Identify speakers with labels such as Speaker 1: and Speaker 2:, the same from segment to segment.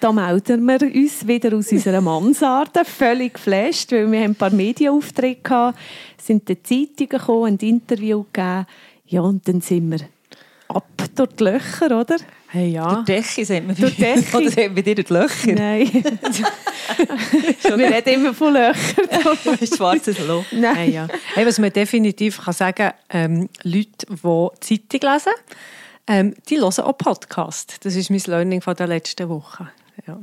Speaker 1: Da melden wir uns wieder aus unserer Mansarde, völlig geflasht, weil wir ein paar Medienaufträge hatten, sind in die Zeitungen gekommen, ein Interview gegeben. Ja, und dann sind wir ab durch die Löcher, oder?
Speaker 2: Hey, ja.
Speaker 3: Die Decke, sagt man.
Speaker 1: Durch die Decke.
Speaker 3: Oder sagt man dir die Löcher?
Speaker 1: Nein. wir reden immer von Löchern.
Speaker 3: Schwarzes Loch.
Speaker 1: Nein.
Speaker 2: Hey, ja. Hey, was man definitiv kann sagen ähm, Leute, die Zeitung lesen, ähm, die hören auch Podcast. Das ist mein Learning von der letzten Woche. Ja.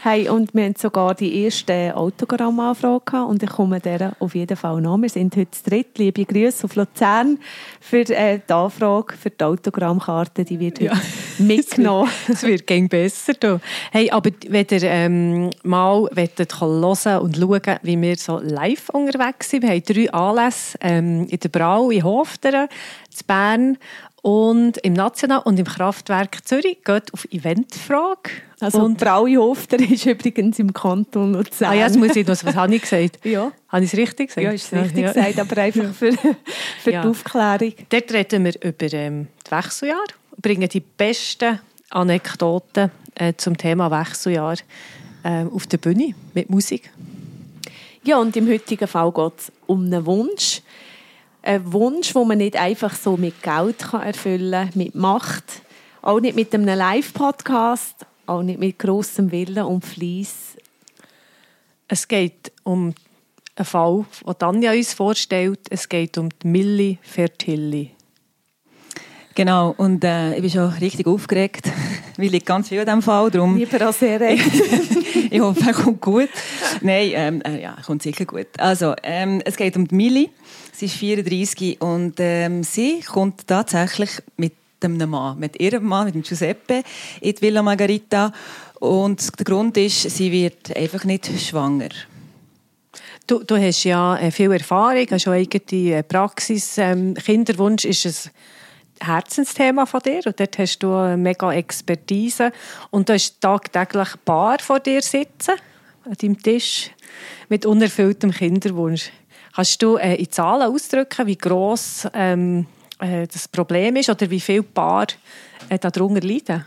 Speaker 1: Hey, und wir haben sogar die erste Autogrammanfrage und ich komme der auf jeden Fall nach. Wir sind heute zu dritt. Liebe Grüße auf Luzern für äh, die Anfrage für die Autogrammkarte. Die wird heute mitgenommen.
Speaker 2: Es wird gegen besser. Du. Hey, aber wenn ihr ähm, mal wollt, hören und schauen, wie wir so live unterwegs sind, wir haben drei Anlässe ähm, in der Brau, in Hofteren, in Bern und im National und im Kraftwerk Zürich. Geht auf Eventfrage.
Speaker 1: Also und
Speaker 2: und,
Speaker 1: Brauihofter ist übrigens im Kanton Luzern.
Speaker 2: ah, ja, jetzt muss ich noch, was habe ich gesagt?
Speaker 1: Ja.
Speaker 2: Habe ich es richtig gesagt?
Speaker 1: Ja, ist richtig
Speaker 2: Ja.
Speaker 1: gesagt, aber einfach für, für
Speaker 2: Ja.
Speaker 1: die Aufklärung.
Speaker 2: Dort reden wir über ähm, das Wechseljahr, bringen die besten Anekdoten äh, zum Thema Wechseljahr äh, auf der Bühne mit Musik.
Speaker 1: Ja, und im heutigen Fall geht es um einen Wunsch. Ein Wunsch, den man nicht einfach so mit Geld kann erfüllen kann, mit Macht, auch nicht mit einem Live-Podcast, auch nicht mit grossem Willen und Fleiss.
Speaker 2: Es geht um einen Fall, den Tanja uns vorstellt. Es geht um die Milli Fertilli.
Speaker 3: Genau, und äh, ich bin schon richtig aufgeregt, weil ich ganz viel an diesem Fall. Darum,
Speaker 1: Lieber als er
Speaker 3: ich hoffe, er kommt gut. Nein, ähm, äh, ja, er kommt sicher gut. Also, ähm, es geht um die Milli. Sie ist 34 und ähm, sie kommt tatsächlich mit einem Mann, mit ihrem Mann, mit dem Giuseppe, in die Villa Margarita. Und der Grund ist, sie wird einfach nicht schwanger.
Speaker 2: Du, du hast ja äh, viel Erfahrung, hast auch eigene äh, Praxis. Ähm, Kinderwunsch ist ein Herzensthema von dir und dort hast du eine mega Expertise. Und du hast tagtäglich ein Paar vor dir sitzen, an deinem Tisch, mit unerfülltem Kinderwunsch. Kannst du äh, in Zahlen ausdrücken, wie gross ähm, äh, das Problem ist oder wie viele Paar äh, darunter leiden?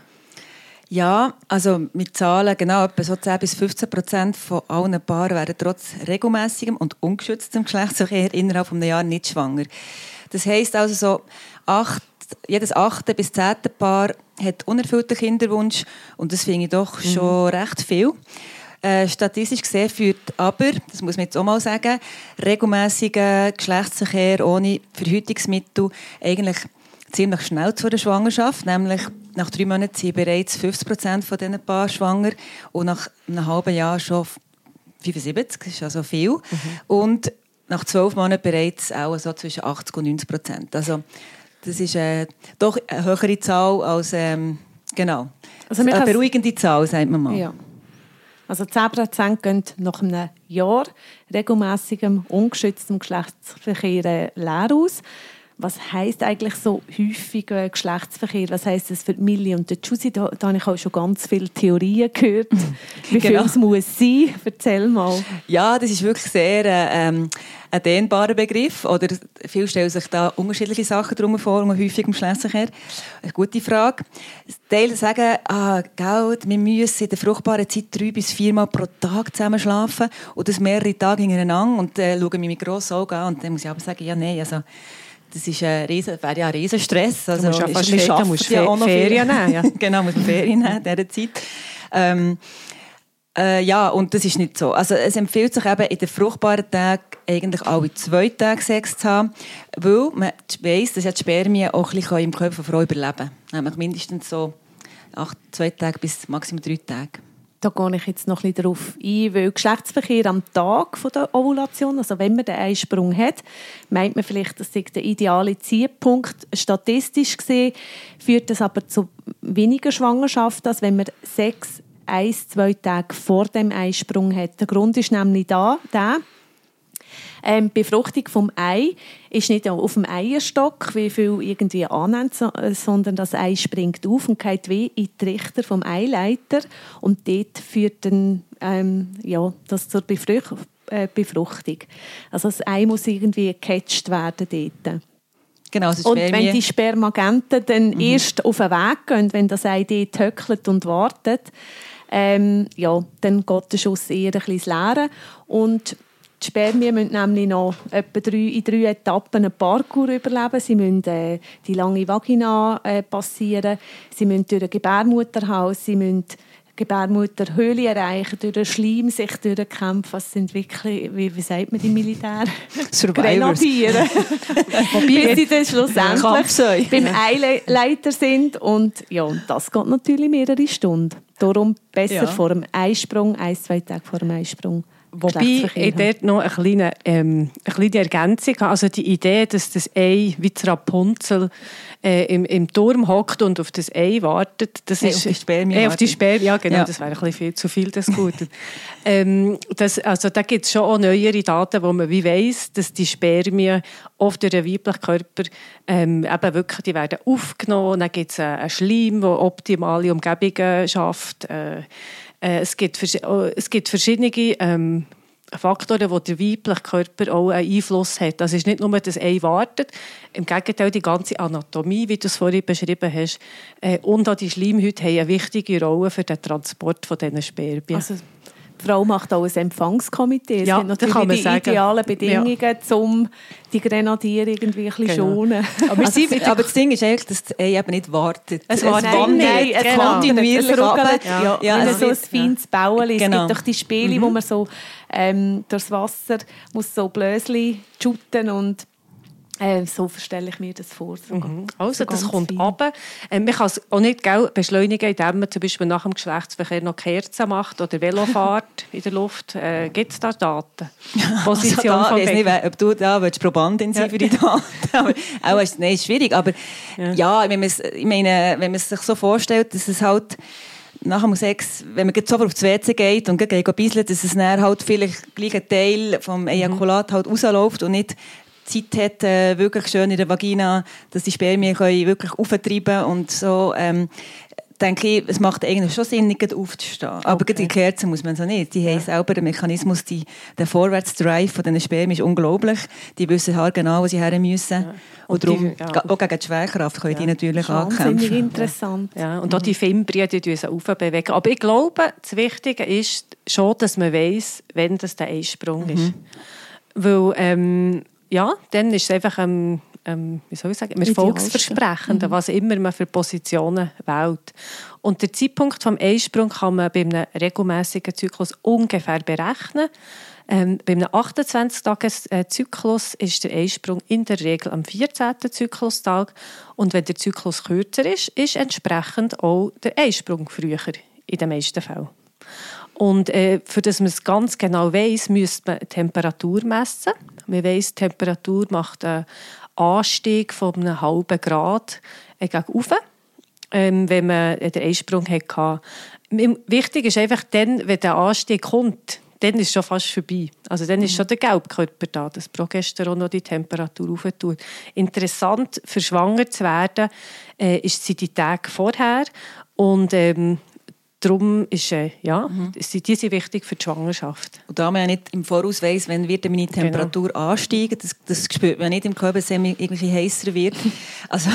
Speaker 3: Ja, also mit Zahlen, genau, etwa so 10 bis 15 Prozent von allen Paaren werden trotz regelmäßigem und ungeschütztem Geschlechtsverkehr innerhalb von einem Jahr nicht schwanger. Das heisst also so, acht, jedes achte bis zehnte Paar hat unerfüllten Kinderwunsch und das finde ich doch schon recht viel. Äh, statistisch gesehen führt aber, das muss man jetzt auch mal sagen, regelmäßiger Geschlechtsverkehr ohne Verhütungsmittel eigentlich ziemlich schnell zu einer Schwangerschaft, nämlich nach drei Monaten sind bereits 50 Prozent von diesen Paaren schwanger und nach einem halben Jahr schon 75, das ist also viel. Und nach zwölf Monaten bereits auch so zwischen 80 und 90 Prozent. Also das ist äh, doch eine höhere Zahl als, ähm, genau,
Speaker 1: Also
Speaker 3: eine beruhigende Zahl, sagt man mal.
Speaker 1: Ja. Also 10% gehen nach einem Jahr regelmäßigem, ungeschütztem Geschlechtsverkehr leer aus. Was heisst eigentlich so häufiger Geschlechtsverkehr? Was heisst das für die Millie und die Jussi? Da, da habe ich auch schon ganz viele Theorien gehört. Wie viel
Speaker 3: Genau.
Speaker 1: es muss sein? Erzähl mal.
Speaker 3: Ja, das ist wirklich sehr äh, ähm, ein dehnbarer Begriff. Oder viele stellen sich da unterschiedliche Sachen drum vor, um häufig im Geschlechtsverkehr. Eine gute Frage. Teile sagen, ah, gell, wir müssen in der fruchtbaren Zeit drei bis viermal pro Tag zusammen schlafen und das mehrere Tage hintereinander und äh, schauen mich mit grossen Augen an. Und dann muss ich aber sagen, ja, nein, also das ist ein riesen, wäre ja ein riesen Stress. Also,
Speaker 2: musst ja
Speaker 3: ist-
Speaker 2: fast
Speaker 3: wir
Speaker 2: Fe- du
Speaker 3: arbeiten
Speaker 2: musst Ferien
Speaker 3: viel.
Speaker 2: nehmen, ja.
Speaker 3: genau, muss man Ferien nehmen in dieser Zeit. Ähm, äh, ja, und das ist nicht so. Also es empfiehlt sich eben in den fruchtbaren Tagen eigentlich alle zwei Tage Sex zu haben, weil man weiss, dass ja die Spermien auch ein bisschen im Körper von Frau überleben können. Nämlich mindestens so acht, zwei Tage bis maximal drei Tage.
Speaker 1: Da gehe ich jetzt noch ein bisschen darauf ein, weil Geschlechtsverkehr am Tag der Ovulation, also wenn man den Einsprung hat, meint man vielleicht, das sei der ideale Zielpunkt. Statistisch gesehen führt das aber zu weniger Schwangerschaft, als wenn man Sex ein, zwei Tage vor dem Eisprung hat. Der Grund ist nämlich da, der, ähm, die Befruchtung vom Ei ist nicht auf dem Eierstock, wie viel irgendwie annimmt, äh, sondern das Ei springt auf und geht wie in die Trichter vom Eileiter und dort führt dann ähm, ja, das zur Befruch äh, Befruchtung. Also das Ei muss irgendwie gecatcht werden dort.
Speaker 3: Genau,
Speaker 1: Und wenn die Spermagenten dann
Speaker 3: Mhm.
Speaker 1: erst auf den Weg gehen, wenn das Ei dort höckelt und wartet, ähm, ja, dann geht der Schuss eher ein bisschen ins Leere. Und die Spermien müssen nämlich noch etwa drei, in drei Etappen einen Parkour überleben. Sie müssen äh, die lange Vagina äh, passieren, sie müssen durch ein Gebärmutterhaus, sie müssen die Gebärmutterhöhle erreichen, durch den Schleim sich durchkämpfen. Das sind wirklich, wie, wie sagt man im Militär?
Speaker 3: Survivors.
Speaker 1: Bis sie dann schlussendlich beim Eileiter sind. Und ja, und das geht natürlich mehrere Stunden. Darum besser
Speaker 3: Ja.
Speaker 1: vor dem Eisprung, ein, zwei Tage vor dem Eisprung.
Speaker 2: Wobei ich dort noch eine kleine, ähm, eine kleine Ergänzung habe. Also die Idee, dass das Ei wie das Rapunzel äh, im, im Turm hockt und auf das Ei wartet, das
Speaker 3: Hey,
Speaker 2: ist...
Speaker 3: auf die Spermien
Speaker 2: Äh, auf die. Spermien, ja genau,
Speaker 3: Ja.
Speaker 2: das wäre ein bisschen viel, zu viel des Guten. ähm, das, also da gibt es schon auch neuere Daten, wo man wie weiss, dass die Spermien oft durch den weiblichen Körper ähm, eben wirklich, die werden aufgenommen, dann gibt es einen einen Schleim, der optimale Umgebungen schafft. Äh, äh, es, gibt, oh, es gibt verschiedene ähm, Faktoren, wo der weibliche Körper auch einen Einfluss hat. Das ist nicht nur, dass Ei wartet, im Gegenteil, die ganze Anatomie, wie du es vorhin beschrieben hast, äh, und auch die Schleimhäute haben eine wichtige Rolle für den Transport von diesen Spermien.
Speaker 1: Also, die Frau macht auch ein Empfangskomitee. Es
Speaker 2: Ja, das
Speaker 1: natürlich
Speaker 2: kann man
Speaker 1: die
Speaker 2: sagen.
Speaker 1: idealen Bedingungen, um die Grenadiere irgendwie ein bisschen
Speaker 2: Genau.
Speaker 1: schonen.
Speaker 3: Aber,
Speaker 2: Also es-
Speaker 3: aber das Ding ist eigentlich, dass das Ei eben nicht wartet.
Speaker 2: Es wartet
Speaker 3: wandert
Speaker 2: nicht,
Speaker 1: es
Speaker 2: genau.
Speaker 3: kontinuierlich
Speaker 1: es ruckelt, ja,
Speaker 3: Ja,
Speaker 1: ja,
Speaker 3: es
Speaker 1: so ein feines Bauen. Es
Speaker 3: Genau.
Speaker 1: gibt doch die Spiele, wo man so ähm, durchs Wasser muss so Blösli shooten und äh, so stelle ich mir das vor. So,
Speaker 2: Also,
Speaker 1: so
Speaker 2: das kommt runter. Ähm, man kann es auch nicht gell, beschleunigen, indem man zum Beispiel nach dem Geschlechtsverkehr noch Kerzen macht oder Velofahrt in der Luft. Äh, Gibt es da Daten? Position
Speaker 3: also da, ich weiss nicht, ob du da willst, Probandin sein für die Daten. Aber auch ist, nein, ist schwierig. Aber ja, wenn man es- ich meine, wenn man es sich so vorstellt, dass es halt nach dem Sex, wenn man sofort aufs WC geht und geht bisseln, dass es dann halt vielleicht gleich ein Teil vom Ejakulat halt rausläuft und nicht Zeit hat, äh, wirklich schön in der Vagina, dass die Spermien können wirklich auftreiben und so. Ähm, denke ich, es macht eigentlich schon Sinn, nicht aufzustehen. Aber gerade die Kerzen muss man so nicht. Die haben selber den Mechanismus, die, der Vorwärtsdrive von diesen Spermien ist unglaublich. Die wissen halt genau, wo sie her müssen. Und,
Speaker 2: Und
Speaker 3: darum,
Speaker 2: die- ja.
Speaker 3: auch gegen die Schwerkraft können die natürlich
Speaker 1: Wahnsinnig
Speaker 3: ankämpfen.
Speaker 1: interessant.
Speaker 2: Ja, und auch die Fimbrien, die bewegen aufbewegen. Aber ich glaube, das Wichtige ist schon, dass man weiss, wenn das der Eisprung ist. Weil, ähm, ja, dann ist es einfach ein, ähm, wie soll ich sagen, ein erfolgsversprechend, was immer man für Positionen wählt. Und der Zeitpunkt vom Eisprung kann man bei einem regelmäßigen Zyklus ungefähr berechnen. Ähm, bei einem 28-Tages-Zyklus ist der Eisprung in der Regel am 14. Zyklustag. Und wenn der Zyklus kürzer ist, ist entsprechend auch der Eisprung früher, in den meisten Fällen. Und äh, für das man es ganz genau weiß, müsste man Temperatur messen. Man die Temperatur macht einen Anstieg von einem halben Grad äh, gegen rauf, ähm, wenn man den Eisprung hatte. Wichtig ist einfach dann, wenn der Anstieg kommt, dann ist es schon fast vorbei. Also dann ist schon der Gelbkörper da, das Progesteron noch die Temperatur auftut. Interessant, für schwanger zu werden, äh, ist sie die Tage vorher und ähm, darum ist, äh, ja, sie- die sind wichtig für die Schwangerschaft.
Speaker 3: Und da man ja nicht im Voraus weiss, wenn wird meine Temperatur ansteigen, das, das spürt man nicht im Körper, dass es irgendwie heißer wird. Also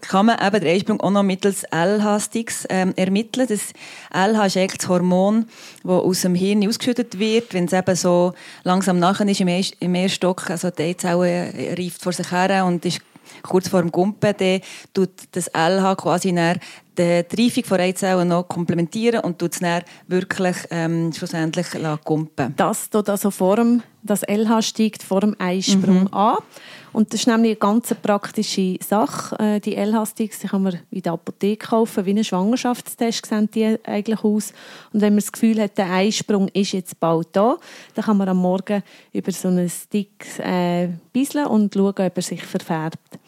Speaker 3: kann man eben den Eisprung auch noch mittels LH-Sticks ähm, ermitteln. Das LH ist eigentlich das Hormon, das aus dem Hirn ausgeschüttet wird, wenn es eben so langsam nachher ist im, Eis- im Eierstock, also die Eizelle äh, reift vor sich her und ist kurz vor dem Gumpen, dann tut das LH quasi die die Reifung von Eizellen noch komplementieren und tut es dann wirklich ähm, schlussendlich gumpen.
Speaker 1: Das tut also vor dem, das LH steigt vor dem Eisprung an. Und das ist nämlich eine ganz praktische Sache. Äh, Die LH-Sticks die kann man in der Apotheke kaufen, wie ein Schwangerschaftstest sehen die eigentlich aus. Und wenn man das Gefühl hat, der Eisprung ist jetzt bald da, dann kann man am Morgen über so einen Stick äh, bisseln und schauen, ob er sich verfärbt.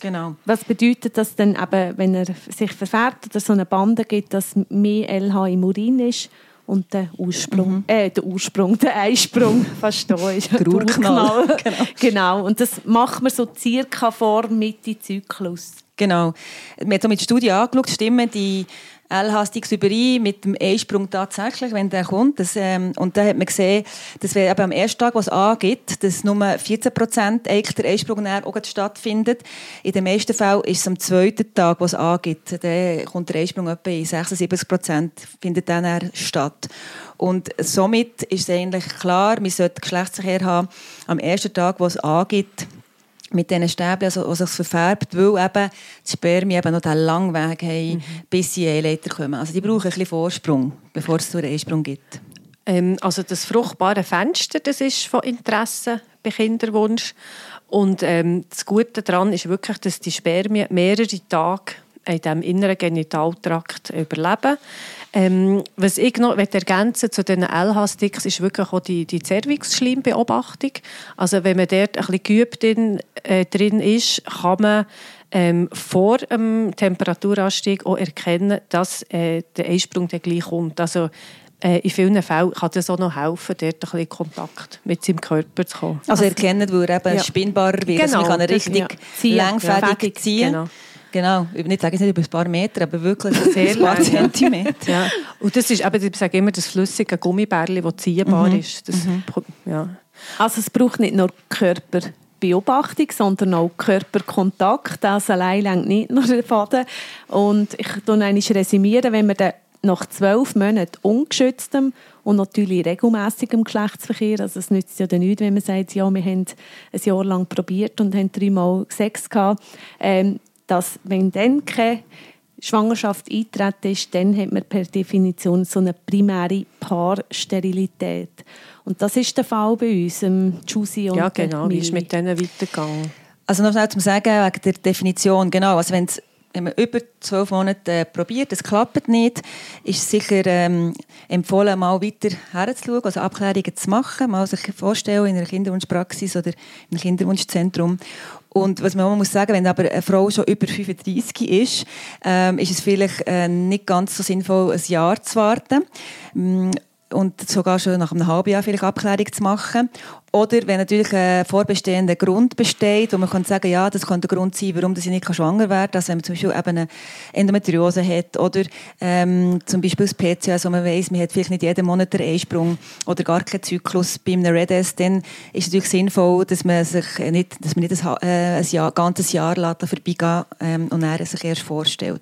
Speaker 3: Genau.
Speaker 1: Was bedeutet das denn, eben, wenn er sich verfärbt oder so eine Bande gibt, dass mehr LH im Urin ist und der Ursprung, äh, der Ursprung, der Eisprung fast da ist.
Speaker 3: Der Urknall.
Speaker 1: Genau. genau. Und das macht man so circa vor Mitte Zyklus.
Speaker 3: Genau. Wir haben so mit Studien angeschaut, stimmen die LH-Sticks überein mit dem Eisprung tatsächlich, wenn der kommt. Das, ähm, und da hat man gesehen, dass wir eben am ersten Tag, was angeht, dass nur 14 Prozent eigentlich der Eisprung näher auch stattfindet. In den meisten Fällen ist es am zweiten Tag, was angeht. Dann kommt der Eisprung etwa in 76 Prozent, findet dann statt. Und somit ist es eigentlich klar, wir sollten Geschlechtsverkehr haben am ersten Tag, was angeht, mit diesen Stäbchen, also, also es verfärbt, weil eben die Spermien eben noch diesen langen Weg haben,
Speaker 2: Mhm.
Speaker 3: bis sie Eileiter kommen. Also die brauchen ein bisschen Vorsprung, bevor es zu einem Einsprung gibt.
Speaker 2: Ähm, also das fruchtbare Fenster, das ist von Interesse bei Kinderwunsch. Und ähm, das Gute daran ist wirklich, dass die Spermien mehrere Tage in diesem inneren Genitaltrakt überleben. Ähm, was ich noch ergänzen zu diesen LH-Sticks ist wirklich auch die, die Cervix-Schleimbeobachtung. Also wenn man dort ein bisschen geübt in, äh, drin ist, kann man ähm, vor dem Temperaturanstieg auch erkennen, dass äh, der Einsprung dann gleich kommt. Also äh, in vielen Fällen kann das auch noch helfen, dort ein bisschen Kontakt mit seinem Körper zu kommen.
Speaker 3: Also erkennen, weil er eben
Speaker 2: Ja.
Speaker 3: spinnbarer wird, dass
Speaker 2: Genau,
Speaker 3: man kann ihn richtig
Speaker 1: ja. Ziehen,
Speaker 3: längfädig
Speaker 1: ja.
Speaker 3: ziehen
Speaker 2: Genau.
Speaker 3: Genau. Nicht, sage ich nicht über ein paar Meter, aber wirklich
Speaker 2: Sehr
Speaker 3: ein paar. Zentimeter.
Speaker 2: Ja. Und das ist eben, ich sage immer, das flüssige Gummibärli, das ziehbar ist. Das, ja.
Speaker 1: Also es braucht nicht nur Körperbeobachtung, sondern auch Körperkontakt. Das allein längt nicht nur der Faden. Und ich resümiere, wenn man dann nach zwölf Monaten ungeschütztem und natürlich regelmäßigem Geschlechtsverkehr, also es nützt ja dann nichts, wenn man sagt, ja, wir haben ein Jahr lang probiert und haben dreimal Sex gehabt, ähm, dass wenn dann keine Schwangerschaft eintreten ist, dann hat man per Definition so eine primäre Paarsterilität. Und das ist der Fall bei uns, ähm, Juicy und
Speaker 2: ja, genau. Wie ist mit denen weitergegangen?
Speaker 3: Also noch schnell zum Sagen, wegen der Definition, genau, also wenn's, wenn man über zwölf Monate äh, probiert, es klappt nicht, ist es sicher ähm, empfohlen, mal weiter herzuschauen, also Abklärungen zu machen, mal sich vorstellen in einer Kinderwunschpraxis oder im Kinderwunschzentrum. Und was man auch muss sagen, wenn aber eine Frau schon über 35 ist, ähm, ist es vielleicht äh, nicht ganz so sinnvoll, ein Jahr zu warten. Mm, und sogar schon nach einem halben Jahr vielleicht Abklärung zu machen. Oder wenn natürlich ein vorbestehender Grund besteht, wo man kann sagen, ja, das kann der Grund sein, warum ich nicht schwanger werden kann. Also wenn man zum Beispiel eben eine Endometriose hat oder ähm, zum Beispiel das PCOS, wo man weiss, man hat vielleicht nicht jeden Monat einen Einsprung oder gar keinen Zyklus bei einem REDS, dann ist es natürlich sinnvoll, dass man sich nicht, dass man nicht ein, äh, ein Jahr, ganzes Jahr lässt vorbeigehen ähm, und dann sich erst vorstellt.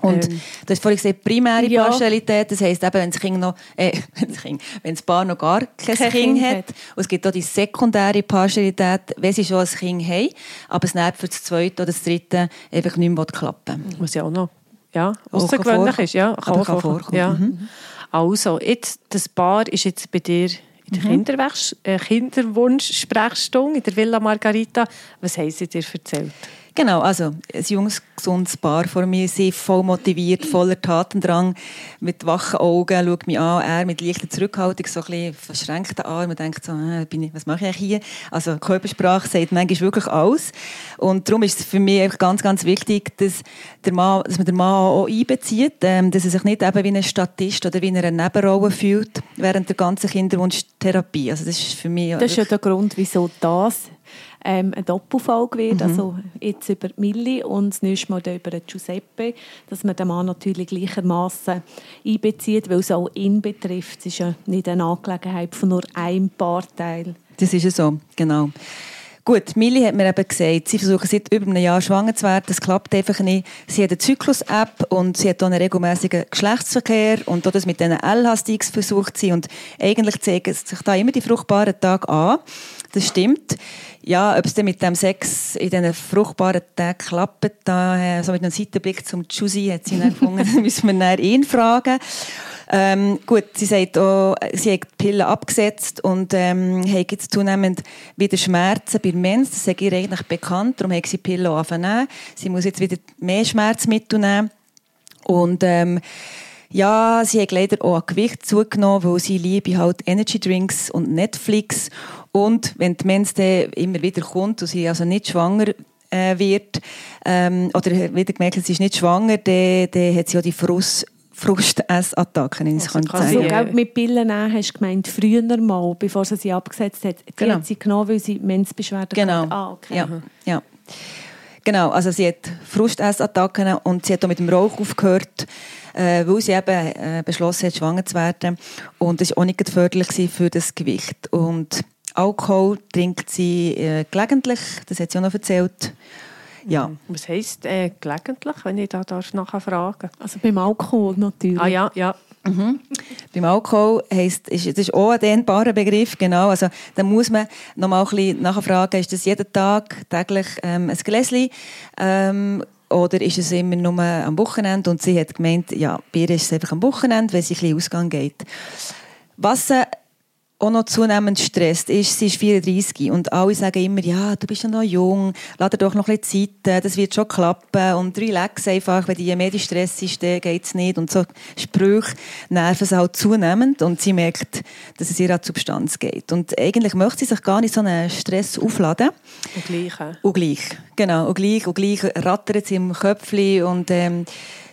Speaker 3: Und
Speaker 2: Ähm.
Speaker 3: du hast vorhin gesagt, primäre
Speaker 1: Ja.
Speaker 3: Partialität, das heisst eben, wenn das, kind noch, äh, wenn das, kind, wenn das Paar noch gar kein,
Speaker 1: Kein
Speaker 3: Kind
Speaker 1: Kind
Speaker 3: hat. Und es gibt auch die sekundäre Partialität, wenn sie schon ein Kind haben, aber es nicht für das zweite oder das dritte einfach nicht mehr klappen will.
Speaker 2: Was ja auch noch ja, außergewöhnlich ist. Ja,
Speaker 3: kann
Speaker 2: auch
Speaker 3: vorkommen.
Speaker 2: Ja.
Speaker 3: Mhm.
Speaker 2: Also, jetzt, das Paar ist jetzt bei dir in der Kinderwäsch- äh, Kinderwunsch-Sprechstunde in der Villa Margarita. Was haben sie dir erzählt?
Speaker 3: Genau, also ein junges, gesundes Paar vor mir, sie voll motiviert, voller Tatendrang, mit wachen Augen, schaut mich an, er mit leichter Zurückhaltung, so ein bisschen verschränkten Armen, denkt so, äh, bin ich, was mache ich eigentlich hier? Also Körpersprache sagt manchmal wirklich alles. Und darum ist es für mich einfach ganz, ganz wichtig, dass, der Mann, dass man den Mann auch einbezieht, ähm, dass er sich nicht eben wie ein Statist oder wie in einer Nebenrolle fühlt während der ganzen Kinderwunschtherapie. Also das ist für mich
Speaker 1: Das ist ja der Grund, wieso das ähm, eine Doppelfolge wird. Also jetzt über Milli und das nächste Mal über Giuseppe, dass man den Mann natürlich gleichermaßen einbezieht, weil es auch ihn betrifft. Es ist ja nicht eine Angelegenheit von nur einem Paarteil.
Speaker 3: Das ist ja so, genau. Gut, Millie hat mir eben gesagt, sie versuchen seit über einem Jahr schwanger zu werden. Das klappt einfach nicht. Sie hat eine Zyklus-App und sie hat auch einen regelmäßigen Geschlechtsverkehr und auch das mit diesen LH-Sticks versucht sie. Und eigentlich zeigen sich da immer die fruchtbaren Tage an. Das stimmt. Ja, ob es dann mit dem Sex in diesen fruchtbaren Tagen klappt, da, äh, so mit einem Seitenblick zum Juicy hat sie dann gefunden, müssen wir dann ihn fragen. Ähm, gut, sie sagt auch, sie hat die Pille abgesetzt und ähm, hat jetzt zunehmend wieder Schmerzen bei Mens. Das ist ihr eigentlich bekannt, darum hat sie die Pille angefangen. Sie muss jetzt wieder mehr Schmerzmittel nehmen. Und ähm, ja, sie hat leider auch an Gewicht zugenommen, weil sie liebe halt Energy Drinks und Netflix. Und wenn die Mens immer wieder kommt und sie also nicht schwanger äh, wird ähm, oder wieder gemerkt, sie ist nicht schwanger, dann, dann hat sie auch die Frust, Frustessattacken, wenn ich es
Speaker 2: Also
Speaker 3: kann sagen.
Speaker 1: So,
Speaker 2: Ja.
Speaker 1: gell, mit Pillen nehmen, hast du gemeint, früher mal, bevor sie sie abgesetzt hat. Die
Speaker 3: Genau.
Speaker 1: hat sie genommen, weil sie Menzbeschwerden
Speaker 3: Genau.
Speaker 1: hatte. Ah, okay.
Speaker 3: Ja, ja. Genau, also sie hat Frustessattacken und sie hat auch mit dem Rauch aufgehört, äh, weil sie eben äh, beschlossen hat, schwanger zu werden. Und das war auch nicht förderlich für das Gewicht. Und Alkohol trinkt sie äh, gelegentlich, das hat sie auch noch erzählt. Ja,
Speaker 2: Was heisst äh, gelegentlich, wenn ich da darf nachher fragen
Speaker 1: Also beim Alkohol natürlich.
Speaker 2: Ah ja, ja.
Speaker 3: Beim Alkohol heisst, ist, das ist auch ein dehnbarer Begriff, genau. Also, da muss man noch mal ein bisschen nachfragen, ist das jeden Tag, täglich ähm, ein Gläschen ähm, oder ist es immer nur am Wochenende? Und sie hat gemeint, ja, bei ihr ist es einfach am Wochenende, wenn sie ein bisschen Ausgang geht. Was sie auch noch zunehmend stresst, ist, sie ist 34 und alle sagen immer, ja, du bist ja noch jung, lass dir doch noch ein bisschen Zeit, das wird schon klappen und relax einfach, wenn je mehr die Stress ist, dann geht es nicht und so Sprüche nerven sie halt zunehmend und sie merkt, dass es ihr an die Substanz geht und eigentlich möchte sie sich gar nicht so einen Stress aufladen
Speaker 2: Und gleich.
Speaker 3: und gleich, genau, und gleich, und gleich rattert sie im Köpfchen und ähm,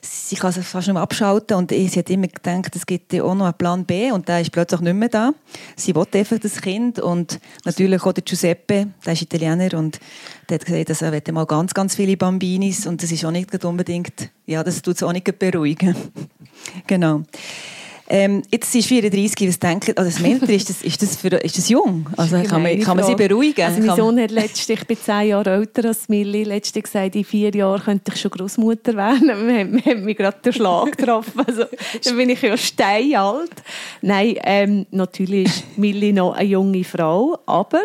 Speaker 3: sie kann sich fast nicht mehr abschalten und sie hat immer gedacht, es gibt auch noch einen Plan B und der ist plötzlich nicht mehr da. Sie will einfach das Kind und natürlich auch der Giuseppe, der ist Italiener und der hat gesagt, dass er mal ganz, ganz viele Bambinis und das ist auch nicht unbedingt, ja, das tut es auch nicht beruhigen. genau. Ähm, jetzt ist 34, was denkt, also das Älter, ist das, ist das, für, ist das jung? Also kann man, kann man sie beruhigen?
Speaker 1: Also mein Sohn hat letztens, ich bin zehn Jahre älter als Millie, letztens gesagt, in vier Jahren könnte ich schon Großmutter werden. Man hat, man hat mich gerade den Schlag getroffen. Also, dann bin ich ja steinalt. Nein, ähm, natürlich ist Millie noch eine junge Frau, aber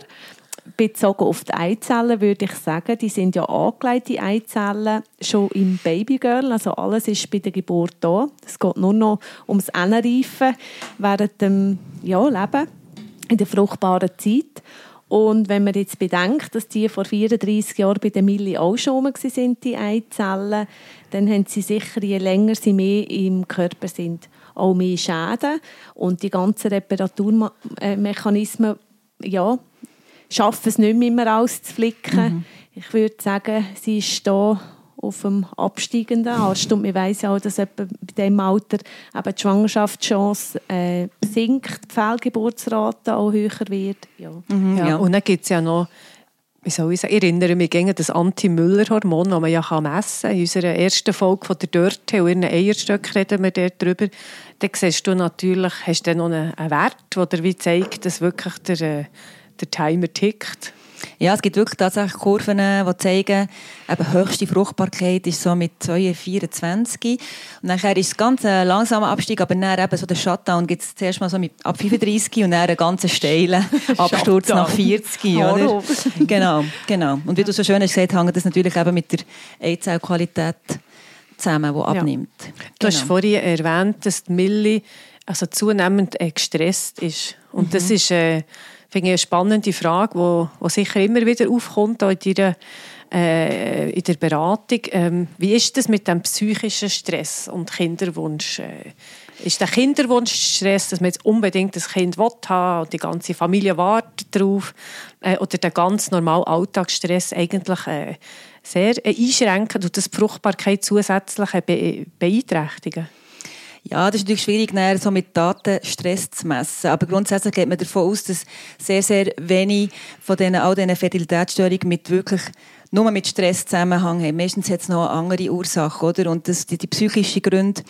Speaker 1: bezogen auf die Eizellen würde ich sagen, die sind ja angelegt, Eizellen, schon im Babygirl. Also alles ist bei der Geburt da. Es geht nur noch ums Anreifen während dem ja, Leben, in der fruchtbaren Zeit. Und wenn man jetzt bedenkt, dass die vor 34 Jahren bei der Millie auch schon sind, die Eizellen, dann haben sie sicher, je länger sie mehr im Körper sind, auch mehr Schäden. Und die ganzen Reparaturmechanismen, ja, schaffen es nicht mehr immer auszuflicken. Ich würde sagen, sie ist da auf dem absteigenden Ast. Und weiss ja auch, dass bei diesem Alter eben die Schwangerschaftschance äh, sinkt, die Fehlgeburtsrate auch höher wird. Ja.
Speaker 3: Mhm,
Speaker 2: Ja,
Speaker 3: ja.
Speaker 2: Und dann gibt es ja noch, wie soll ich sagen, ich erinnere mich gegen das Anti-Müller-Hormon, das man ja kann messen kann. In unserer ersten Folge von der Dörte und ihren Eierstöcken reden wir dort drüber. Dann siehst du natürlich, hast du noch einen, Wert, der dir wie zeigt, dass wirklich der, äh, der Timer tickt.
Speaker 3: Ja, es gibt wirklich tatsächlich Kurven, die zeigen, eben höchste Fruchtbarkeit ist so mit 2, 24. Und nachher ist es ganz ein langsamer Abstieg, aber dann eben so der Shutdown gibt es zuerst mal so mit ab 35 und dann einen ganz steilen Absturz nach 40. Oder? Genau, genau. Und wie du so schön hast gesagt, hängt das natürlich eben mit der Eizellqualität zusammen, die abnimmt.
Speaker 2: Du hast
Speaker 3: Genau.
Speaker 2: vorhin erwähnt, dass die Millie also zunehmend äh, gestresst ist. Und das ist äh, finde ich, eine spannende Frage, die wo sicher immer wieder aufkommt in, deiner, äh, in der Beratung. Ähm, wie ist das mit dem psychischen Stress und Kinderwunsch? Äh, ist der Kinderwunschstress, dass man jetzt unbedingt das Kind will haben und die ganze Familie wartet darauf? Äh, oder der ganz normale Alltagsstress eigentlich äh, sehr äh, einschränkend und das die Fruchtbarkeit zusätzlich be beeinträchtigen?
Speaker 3: Ja, das ist natürlich schwierig, nachher so mit Daten Stress zu messen. Aber grundsätzlich geht man davon aus, dass sehr, sehr wenig von diesen, all diesen Fertilitätsstörungen mit wirklich nur mit Stress Zusammenhang haben. Meistens hat es noch andere Ursache, oder? Und das, die, die psychischen Gründe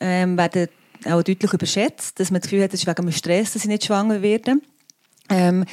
Speaker 3: ähm, werden auch deutlich überschätzt, dass man das Gefühl hat, es ist wegen dem Stress, dass sie nicht schwanger werden. Ähm,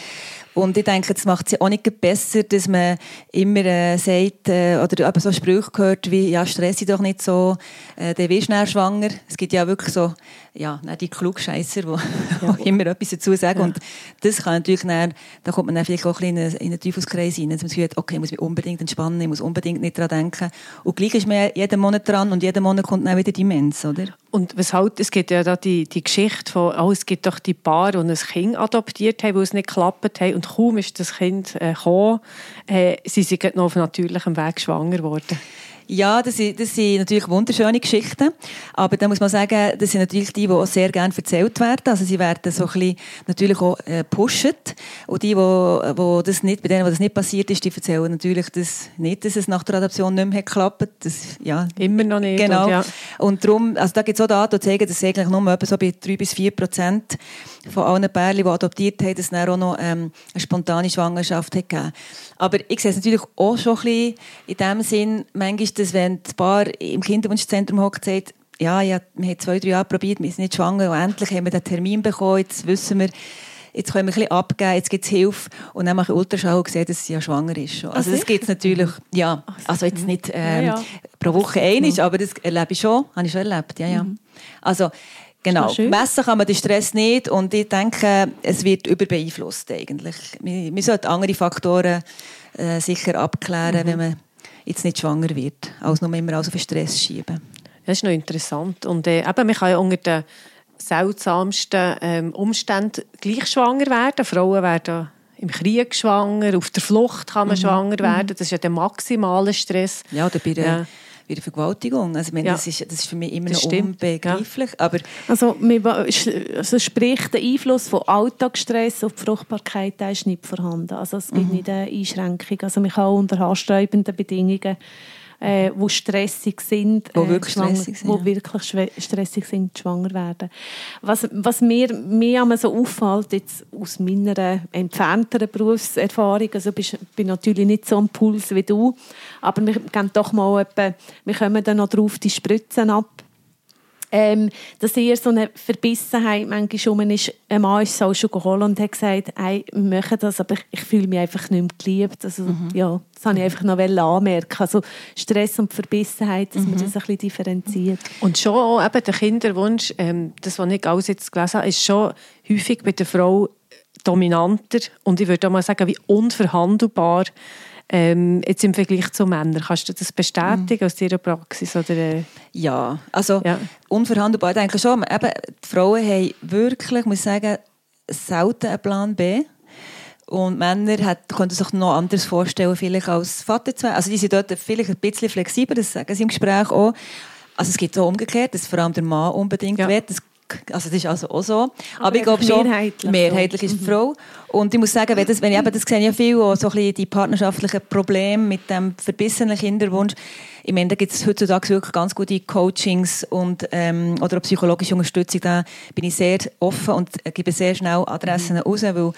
Speaker 3: und ich denke, das macht es auch nicht besser, dass man immer äh, sagt, äh, oder eben so Sprüche hört wie, ja, stress dich doch nicht so, äh, dann wirst du schwanger. Es gibt ja wirklich so, ja, die Klugscheisser, die die immer etwas dazu sagen. Und das kann natürlich dann, da kommt man dann vielleicht auch ein bisschen in einen Teufelskreis rein, dass man hat, okay, ich muss mich unbedingt entspannen, ich muss unbedingt nicht daran denken. Und gleich ist man jeden Monat dran und jeden Monat kommt dann wieder die Mens, oder?
Speaker 2: Und was halt, es gibt ja da die, die Geschichte von, oh, es gibt doch die Paare, die ein Kind adoptiert haben, weil es nicht geklappt hat und kaum ist das Kind äh, gekommen, äh, sie sind noch auf natürlichem Weg schwanger geworden.
Speaker 3: Ja, das sind, das sind natürlich wunderschöne Geschichten. Aber da muss man sagen, das sind natürlich die, die auch sehr gerne erzählt werden. Also sie werden so ein bisschen natürlich auch äh, pushet. Und die, wo, wo das nicht, bei denen, wo das nicht passiert ist, die erzählen natürlich das nicht, dass es nach der Adoption nicht mehr geklappt hat. Das, ja,
Speaker 2: Immer noch nicht.
Speaker 3: Genau.
Speaker 2: Und ja.
Speaker 3: Und darum, also da gibt es auch Daten, die zeigen, dass eigentlich nur etwa so bei 3 bis 4 Prozent von allen Pärchen, die adoptiert haben, dass es dann auch noch ähm, eine spontane Schwangerschaft hat gegeben. Aber ich sehe es natürlich auch schon ein bisschen in dem Sinn, manchmal, dass wenn das Paar im Kinderwunschzentrum hockt, sagt, ja, ja, wir haben zwei, drei Jahre probiert, wir sind nicht schwanger und endlich haben wir den Termin bekommen, jetzt wissen wir, jetzt können wir ein bisschen abgeben, jetzt gibt es Hilfe. Und dann mache ich Ultraschall und sehe, dass sie ja schwanger ist. Also das gibt es natürlich, ja, also jetzt nicht ähm,
Speaker 1: Ja, ja.
Speaker 3: pro Woche einig, aber das erlebe ich schon, habe ich schon erlebt, ja, ja. Also genau, messen kann man den Stress nicht und ich denke, es wird überbeeinflusst eigentlich. Wir, wir sollten andere Faktoren äh, sicher abklären, wenn man jetzt nicht schwanger wird, als nur immer alles auf den Stress schieben.
Speaker 2: Das ist noch interessant. Und äh, eben, man kann ja unter den seltsamsten ähm, Umständen gleich schwanger werden. Frauen werden im Krieg schwanger, auf der Flucht kann man schwanger werden. Das ist ja der maximale Stress.
Speaker 3: Ja, oder bei der,
Speaker 2: Ja.
Speaker 3: Bei der Vergewaltigung. Also, ich meine,
Speaker 2: Ja.
Speaker 3: das, ist, das ist für mich immer
Speaker 2: Das
Speaker 3: noch
Speaker 2: stimmt,
Speaker 3: unbegreiflich. Aber
Speaker 1: Also, also sprich, der Einfluss von Alltagsstress auf die Fruchtbarkeit ist nicht vorhanden. Also es
Speaker 3: Mhm.
Speaker 1: gibt nicht eine Einschränkung. Also man kann unter haarsträubenden Bedingungen, äh, wo stressig sind,
Speaker 3: Wo wirklich
Speaker 1: schwanger-
Speaker 3: stressig sind,
Speaker 1: wo
Speaker 3: ja.
Speaker 1: wirklich stressig sind, schwanger werden. Was, was mir, mir einmal so auffällt, jetzt aus meiner entfernteren Berufserfahrung, also ich bin natürlich nicht so am Puls wie du, aber wir gehen doch mal etwa, wir kommen dann noch drauf die Spritzen ab ähm, dass eher so eine Verbissenheit manchmal ist. Ein Mann ist auch schon geholt und hat gesagt, hey, wir machen das, aber ich, fühle mich einfach nicht mehr geliebt. Also, ja, das wollte ich einfach noch anmerken. Also Stress und Verbissenheit, dass man das ein bisschen differenziert.
Speaker 2: Und schon auch eben der Kinderwunsch, ähm, das, was ich alles jetzt gelesen habe, ist schon häufig bei der Frau dominanter und ich würde auch mal sagen, wie unverhandelbar ähm, jetzt im Vergleich zu Männern. Kannst du das bestätigen aus deiner Praxis? Oder, äh,
Speaker 3: Ja, also
Speaker 2: Ja.
Speaker 3: unverhandelbar denke ich schon. Eben, die Frauen haben wirklich, muss ich sagen, selten einen Plan B. Und Männer hat, könnten sich noch anders vorstellen, vielleicht als Vater zu werden. Also die sind dort vielleicht ein bisschen flexibler, das sagen sie im Gespräch auch. Also es gibt auch umgekehrt, dass vor allem der Mann unbedingt
Speaker 2: Ja.
Speaker 3: wird. Das, also das ist also auch so. Aber,
Speaker 1: Aber
Speaker 3: ich glaube schon,
Speaker 1: mehrheitlich
Speaker 3: mehrheitlich ist die Frau. Und ich muss sagen, wenn, das, wenn ich eben, das sehe ja viel, auch so ein bisschen die partnerschaftlichen Probleme mit dem verbissenen Kinderwunsch. Ich meine, da gibt es heutzutage wirklich ganz gute Coachings und, ähm, oder auch psychologische Unterstützung. Da bin ich sehr offen und gebe sehr schnell Adressen raus, weil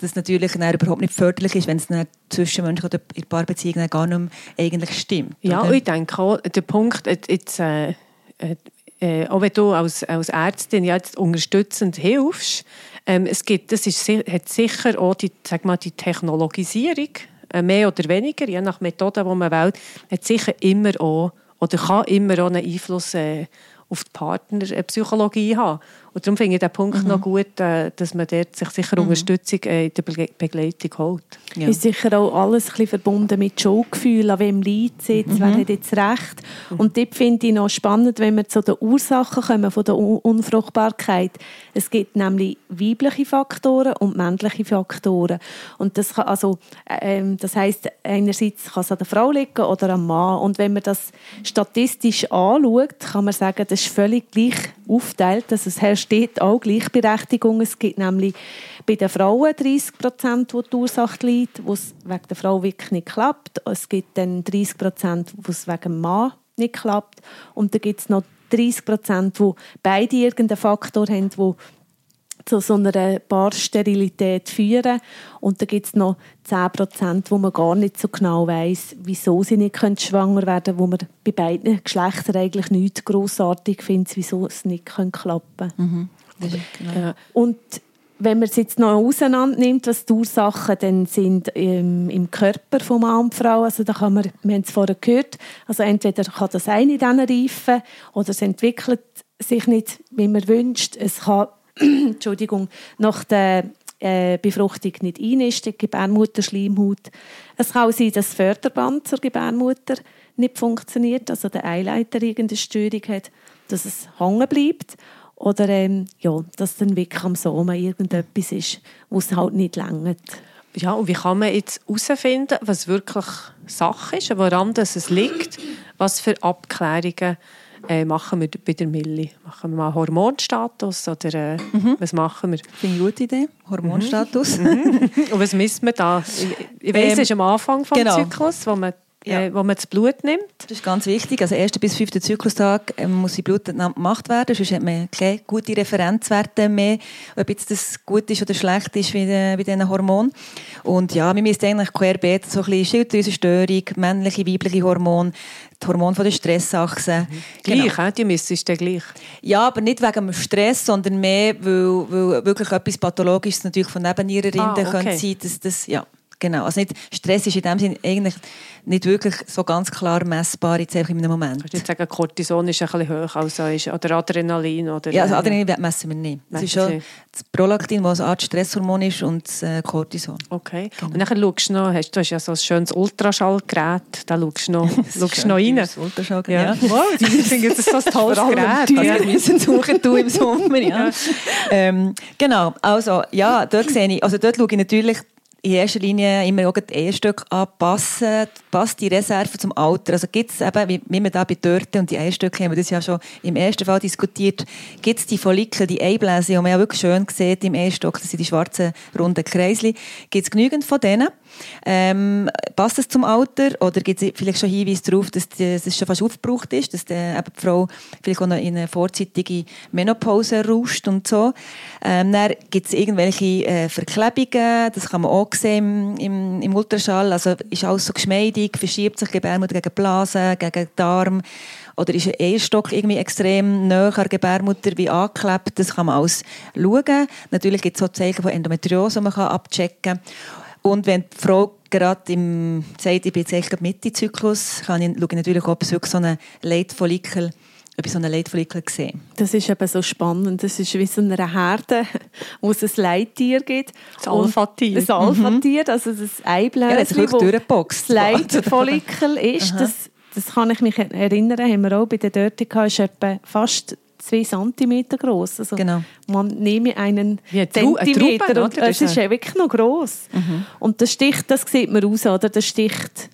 Speaker 3: das natürlich dann überhaupt nicht förderlich ist, wenn es dann zwischenmenschlich oder in Paarbeziehungen gar nicht mehr eigentlich stimmt.
Speaker 2: ja,
Speaker 3: oder?
Speaker 2: ich denke auch, der Punkt, äh, jetzt, äh, äh, äh, auch wenn du als, als Ärztin jetzt unterstützend hilfst, ähm, es gibt, das ist, hat sicher auch die, sag mal, die Technologisierung, äh, mehr oder weniger, je nach Methode, die man wählt, hat sicher immer auch, oder kann immer auch einen Einfluss äh, auf die Partnerpsychologie haben. Und darum finde ich den Punkt
Speaker 3: Mhm.
Speaker 2: noch gut, äh, dass man dort sich sicher Unterstützung äh, in der Begle- Begleitung holt.
Speaker 3: Ja.
Speaker 1: Ist sicher auch alles ein bisschen verbunden mit Schuldgefühl, an wem liegt es jetzt, wer hat jetzt recht. Und dort finde ich noch spannend, wenn wir zu den Ursachen kommen von der Un- Unfruchtbarkeit. Es gibt nämlich weibliche Faktoren und männliche Faktoren. Und das kann also, ähm, das heißt einerseits kann es an der Frau liegen oder am Mann. Und wenn man das statistisch anschaut, kann man sagen, das ist völlig gleich aufteilt. Also es herrscht auch Gleichberechtigung. Es gibt nämlich bei den Frauen 30 Prozent, wo die Ursache liegt, wo es wegen der Frau wirklich nicht klappt. Es gibt dann 30 Prozent, wo es wegen dem Mann nicht klappt. Und dann gibt es noch 30 Prozent, wo beide irgendeinen Faktor haben, wo zu so einer Paarsterilität führen. Und dann gibt es noch 10 Prozent, wo man gar nicht so genau weiß, wieso sie nicht können schwanger werden können, wo man bei beiden Geschlechtern eigentlich nichts grossartig findet, wieso es nicht können klappen
Speaker 3: Mhm.
Speaker 2: Ja.
Speaker 1: Und wenn man es jetzt noch auseinander nimmt, was die Ursachen dann sind im, im Körper von Mann und Frau, also da kann man, wir haben es vorher gehört, also entweder kann das eine dann reifen oder es entwickelt sich nicht, wie man wünscht. Es kann, Entschuldigung, nach der äh, Befruchtung nicht einnisten, die Gebärmutterschleimhaut. Es kann auch sein, dass das Förderband zur Gebärmutter nicht funktioniert, also der Eileiter irgendeine Störung hat, dass es hängen bleibt. Oder ähm, ja, dass dann wirklich am Sommer irgendetwas ist, wo es halt nicht längert.
Speaker 2: Ja, und wie kann man jetzt herausfinden, was wirklich Sache ist, woran das es liegt? Was für Abklärungen äh, machen wir bei der Milli? Machen wir mal Hormonstatus oder äh,
Speaker 3: Mhm.
Speaker 2: was machen wir?
Speaker 3: Finde ich eine gute Idee. Hormonstatus.
Speaker 2: Und was misst man da? Ich, ich weiss,
Speaker 3: Ähm,
Speaker 2: es ist am Anfang des
Speaker 3: genau.
Speaker 2: Zyklus, wo man,
Speaker 3: Ja.
Speaker 2: äh, wo man das Blut nimmt.
Speaker 3: Das ist ganz wichtig. Also, erster bis fünfter Zyklustag ähm, muss die Blutentnahme gemacht werden. Sonst hat man keine gute Referenzwerte mehr, ob jetzt das gut ist oder schlecht ist bei diesen Hormonen. Und ja, wir müssen eigentlich querbeet so ein bisschen Schilddrüsenstörung, männliche, weibliche Hormone, die Hormone von der Stressachse. Genau.
Speaker 2: Gleich, äh? die misst ist dann gleich.
Speaker 3: Ja, aber nicht wegen dem Stress, sondern mehr, weil, weil wirklich etwas Pathologisches natürlich von Nebennierenrinden
Speaker 2: Ah, okay.
Speaker 3: könnte sein. Dass das, ja, genau. Also nicht, Stress ist in dem Sinne eigentlich nicht wirklich so ganz klar messbar jetzt einfach in einem Moment.
Speaker 2: Ich würde sagen, Cortison ist ein bisschen hoch, also ist, oder Adrenalin. Oder,
Speaker 3: Ja, also
Speaker 2: äh,
Speaker 3: Adrenalin messen wir nicht. Das ist schon das Prolaktin, das eine Art Stresshormon ist, und das äh, Cortison.
Speaker 2: Okay.
Speaker 3: Genau.
Speaker 2: Und dann schaust du noch, hast, du hast ja so ein schönes Ultraschallgerät, da schaust du noch, schaust du noch rein.
Speaker 3: Das Ultraschall,
Speaker 2: Ja.
Speaker 3: ja.
Speaker 2: Wow, ich finde das so ein tolles Gerät.
Speaker 3: die
Speaker 2: Ja.
Speaker 3: wir müssen suchen im Sommer. Ja. Ähm, genau, also ja, dort sehe ich, also dort schaue ich natürlich in erster Linie immer auch die Eierstücke anpassen, passt die Reserve zum Alter. Also gibt es eben, wie, wie wir da bei Dörte und die Eierstöcke haben wir das ja schon im ersten Fall diskutiert, gibt es die Follikel, die Eibläse, die man ja wirklich schön sieht im Eierstock, das sind die schwarzen runden Kreisli, gibt es genügend von denen? Ähm, passt es zum Alter oder gibt es vielleicht schon Hinweise darauf, dass es schon fast aufgebraucht ist, dass die, eben die Frau vielleicht auch noch in eine vorzeitige Menopause ruscht und so. Ähm, dann gibt es irgendwelche äh, Verklebungen, das kann man auch sehen im, im, im Ultraschall. Also ist alles so geschmeidig, verschiebt sich Gebärmutter gegen Blase, gegen Darm oder ist ein Eierstock irgendwie extrem näher an Gebärmutter wie angeklebt. Das kann man alles schauen. Natürlich gibt es auch Zeichen von Endometriose, die man abchecken kann. Und wenn die Frau gerade im, sagt, ich bin jetzt echt Mitte Zyklus, kann ich, schaue ich natürlich auch, ob es wirklich so einen Leitfollikel, ob ich so einen Leitfollikel sehe.
Speaker 1: Das ist eben so spannend. Das ist wie so eine Herde, wo es ein Leittier gibt.
Speaker 2: Das Alpha-Tier.
Speaker 1: Das Alpha-Tier, also das
Speaker 3: Ja, das
Speaker 1: Eibläschen,
Speaker 3: ist wirklich
Speaker 1: wo das Leitfollikel ist. Das, das kann ich mich erinnern, haben wir auch bei der Dörte gehabt, ist etwa fast zwei Zentimeter groß. Also
Speaker 3: Genau.
Speaker 1: man nehme einen
Speaker 2: eine
Speaker 1: Zentimeter
Speaker 2: Traube,
Speaker 1: und
Speaker 2: oder?
Speaker 1: es
Speaker 2: Das
Speaker 1: ist ja wirklich noch groß. Und das sticht, das sieht man raus, oder? Das sticht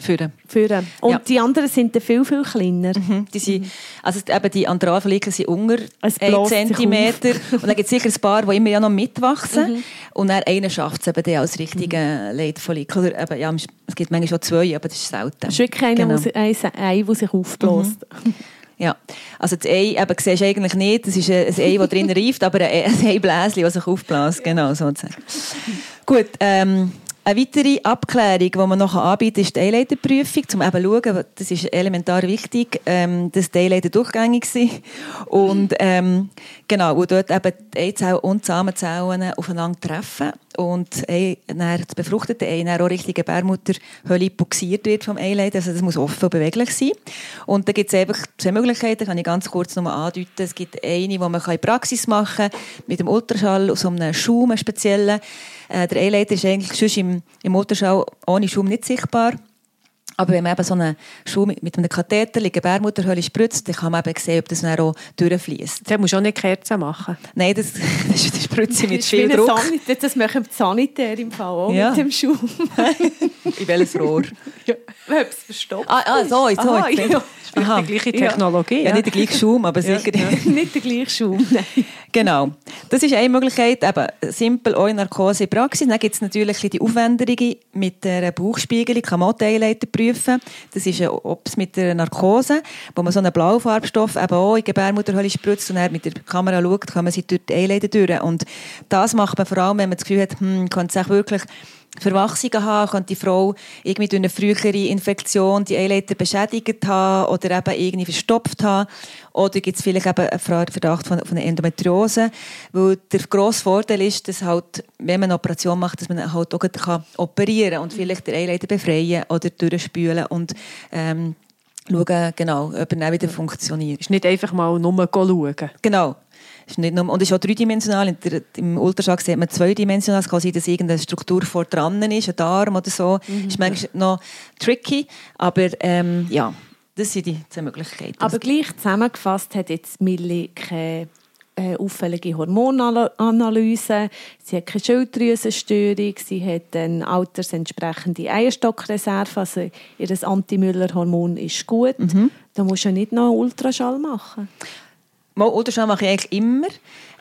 Speaker 3: Führen.
Speaker 1: führen. Und
Speaker 3: Ja.
Speaker 1: die anderen sind dann viel, viel kleiner.
Speaker 3: Mhm. Die, sind, also eben die Andralfollikel sind unter
Speaker 1: Es
Speaker 3: 1
Speaker 1: bläst sich
Speaker 3: cm. Und dann gibt es sicher ein paar, die immer ja noch mitwachsen. Und dann einer schafft es eben dann als richtigen Leitfollikel. Oder eben, ja, es gibt manchmal schon zwei, aber das ist selten.
Speaker 1: Das ist wirklich einer,
Speaker 3: Genau.
Speaker 1: wo sich- ein aufbläst.
Speaker 3: Ja, also das Ei eben, siehst du eigentlich nicht, das ist ein Ei, das drin reift, aber ein ein Eibläschen, das sich aufbläst, genau, sozusagen. Gut, ähm, eine weitere Abklärung, die man noch anbieten kann, ist die Eileiterprüfung, um eben zu schauen, das ist elementar wichtig, ähm, dass die Eileiter durchgängig sind und ähm, genau, wo dort eben die Eizellen und Samenzellen aufeinander treffen und ein, dann das befruchtete Ei dann auch Richtung Gebärmutterhöhle buxiert wird vom Eileiter, also das muss offen und beweglich sein. Und da gibt es einfach zwei Möglichkeiten, kann ich ganz kurz noch mal andeuten. Es gibt eine, die man in Praxis machen kann, mit dem Ultraschall aus so einem Schaum, einem speziellen. Äh, der Eileiter ist eigentlich sonst im, im Ultraschall ohne Schaum nicht sichtbar. Aber wenn man eben so einen Schaum mit, mit einem Katheter in die Gebärmutterhöhle spritzt, dann kann man eben sehen, ob das dann auch durchfließt.
Speaker 2: Da musst du auch nicht Kerzen machen.
Speaker 3: Nein, das, das, das spritze ich mit
Speaker 1: ist
Speaker 3: viel Druck.
Speaker 1: Sanitär, das machen die Sanitär im Fall auch
Speaker 3: Ja.
Speaker 1: mit dem Schaum.
Speaker 3: In welches Rohr?
Speaker 1: ja. Ob es verstopft
Speaker 3: Ah, ah so, so.
Speaker 1: Aha, ja.
Speaker 3: Aha.
Speaker 2: Die gleiche Technologie.
Speaker 3: Ja,
Speaker 2: Ja,
Speaker 3: nicht der gleiche Schaum, aber sicher.
Speaker 1: Nicht der gleiche Schaum, nein.
Speaker 3: Genau. Das ist eine Möglichkeit, eben simpel auch in Narkose in der Praxis. Dann gibt es natürlich die Aufwänderungen mit der Bauchspiegelung, kann man die Eileiter prüfen. Das ist ein Ops mit der Narkose, wo man so einen Blaufarbstoff eben auch in die Gebärmutterhöhle spritzt und dann mit der Kamera schaut, kann man sie durch die Eileiter durch. Und das macht man vor allem, wenn man das Gefühl hat, hm, könnte es auch wirklich Verwachsungen haben, könnte die Frau irgendwie durch eine frühere Infektion die Eileiter beschädigt haben oder eben irgendwie verstopft haben. Oder gibt es vielleicht eben einen Ver- Verdacht von, von einer Endometriose. Weil der grosse Vorteil ist, dass halt, wenn man eine Operation macht, dass man halt auch kann operieren kann und vielleicht den Eileiter befreien oder durchspülen und ähm, schauen, genau, ob er dann wieder funktioniert.
Speaker 2: ist nicht einfach mal nur schauen.
Speaker 3: Genau. Ist nicht nur, und ist auch dreidimensional. Im Ultraschall sieht man zweidimensional. Es kann sein, dass irgendeine Struktur vor dran ist, ein Darm oder so.
Speaker 1: Mhm.
Speaker 3: ist manchmal noch tricky. Aber ähm, ja, das sind die zwei Möglichkeiten.
Speaker 1: Aber gleich zusammengefasst hat jetzt Milli keine äh, auffällige Hormonanalyse, sie hat keine Schilddrüsenstörung, sie hat eine altersentsprechende Eierstockreserve, also ihr Anti-Müller-Hormon ist gut. Da musst du nicht noch einen Ultraschall machen.
Speaker 3: Mal Ultraschall mache ich eigentlich immer.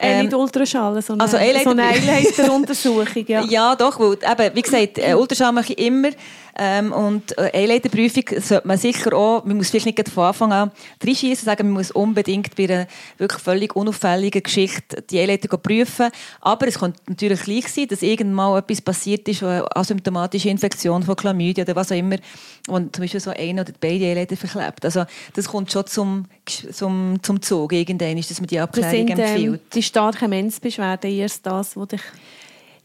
Speaker 1: Äh,
Speaker 3: Ähm,
Speaker 1: nicht Ultraschall, sondern
Speaker 3: also Eyeliner-
Speaker 1: so eine Eyeliner-Untersuchung. Ja.
Speaker 3: Ja, doch, weil, eben, wie gesagt, äh, Ultraschall mache ich immer. Ähm, und äh, Eyeliderprüfung sollte man sicher auch, man muss vielleicht nicht von Anfang an reinschießen, sagen, man muss unbedingt bei einer wirklich völlig unauffälligen Geschichte die Eyelider prüfen. Aber es kann natürlich gleich sein, dass irgendwann etwas passiert ist, eine asymptomatische Infektion von Chlamydia oder was auch immer, und zum Beispiel so eine oder beide Eyelider verklebt. Also das kommt schon zum, zum, zum Zug irgendwann, ist, dass man die
Speaker 1: Das
Speaker 3: Abklärung
Speaker 1: sind ähm,
Speaker 3: empfiehlt.
Speaker 1: die starken Menzbeschwerden erst das, was dich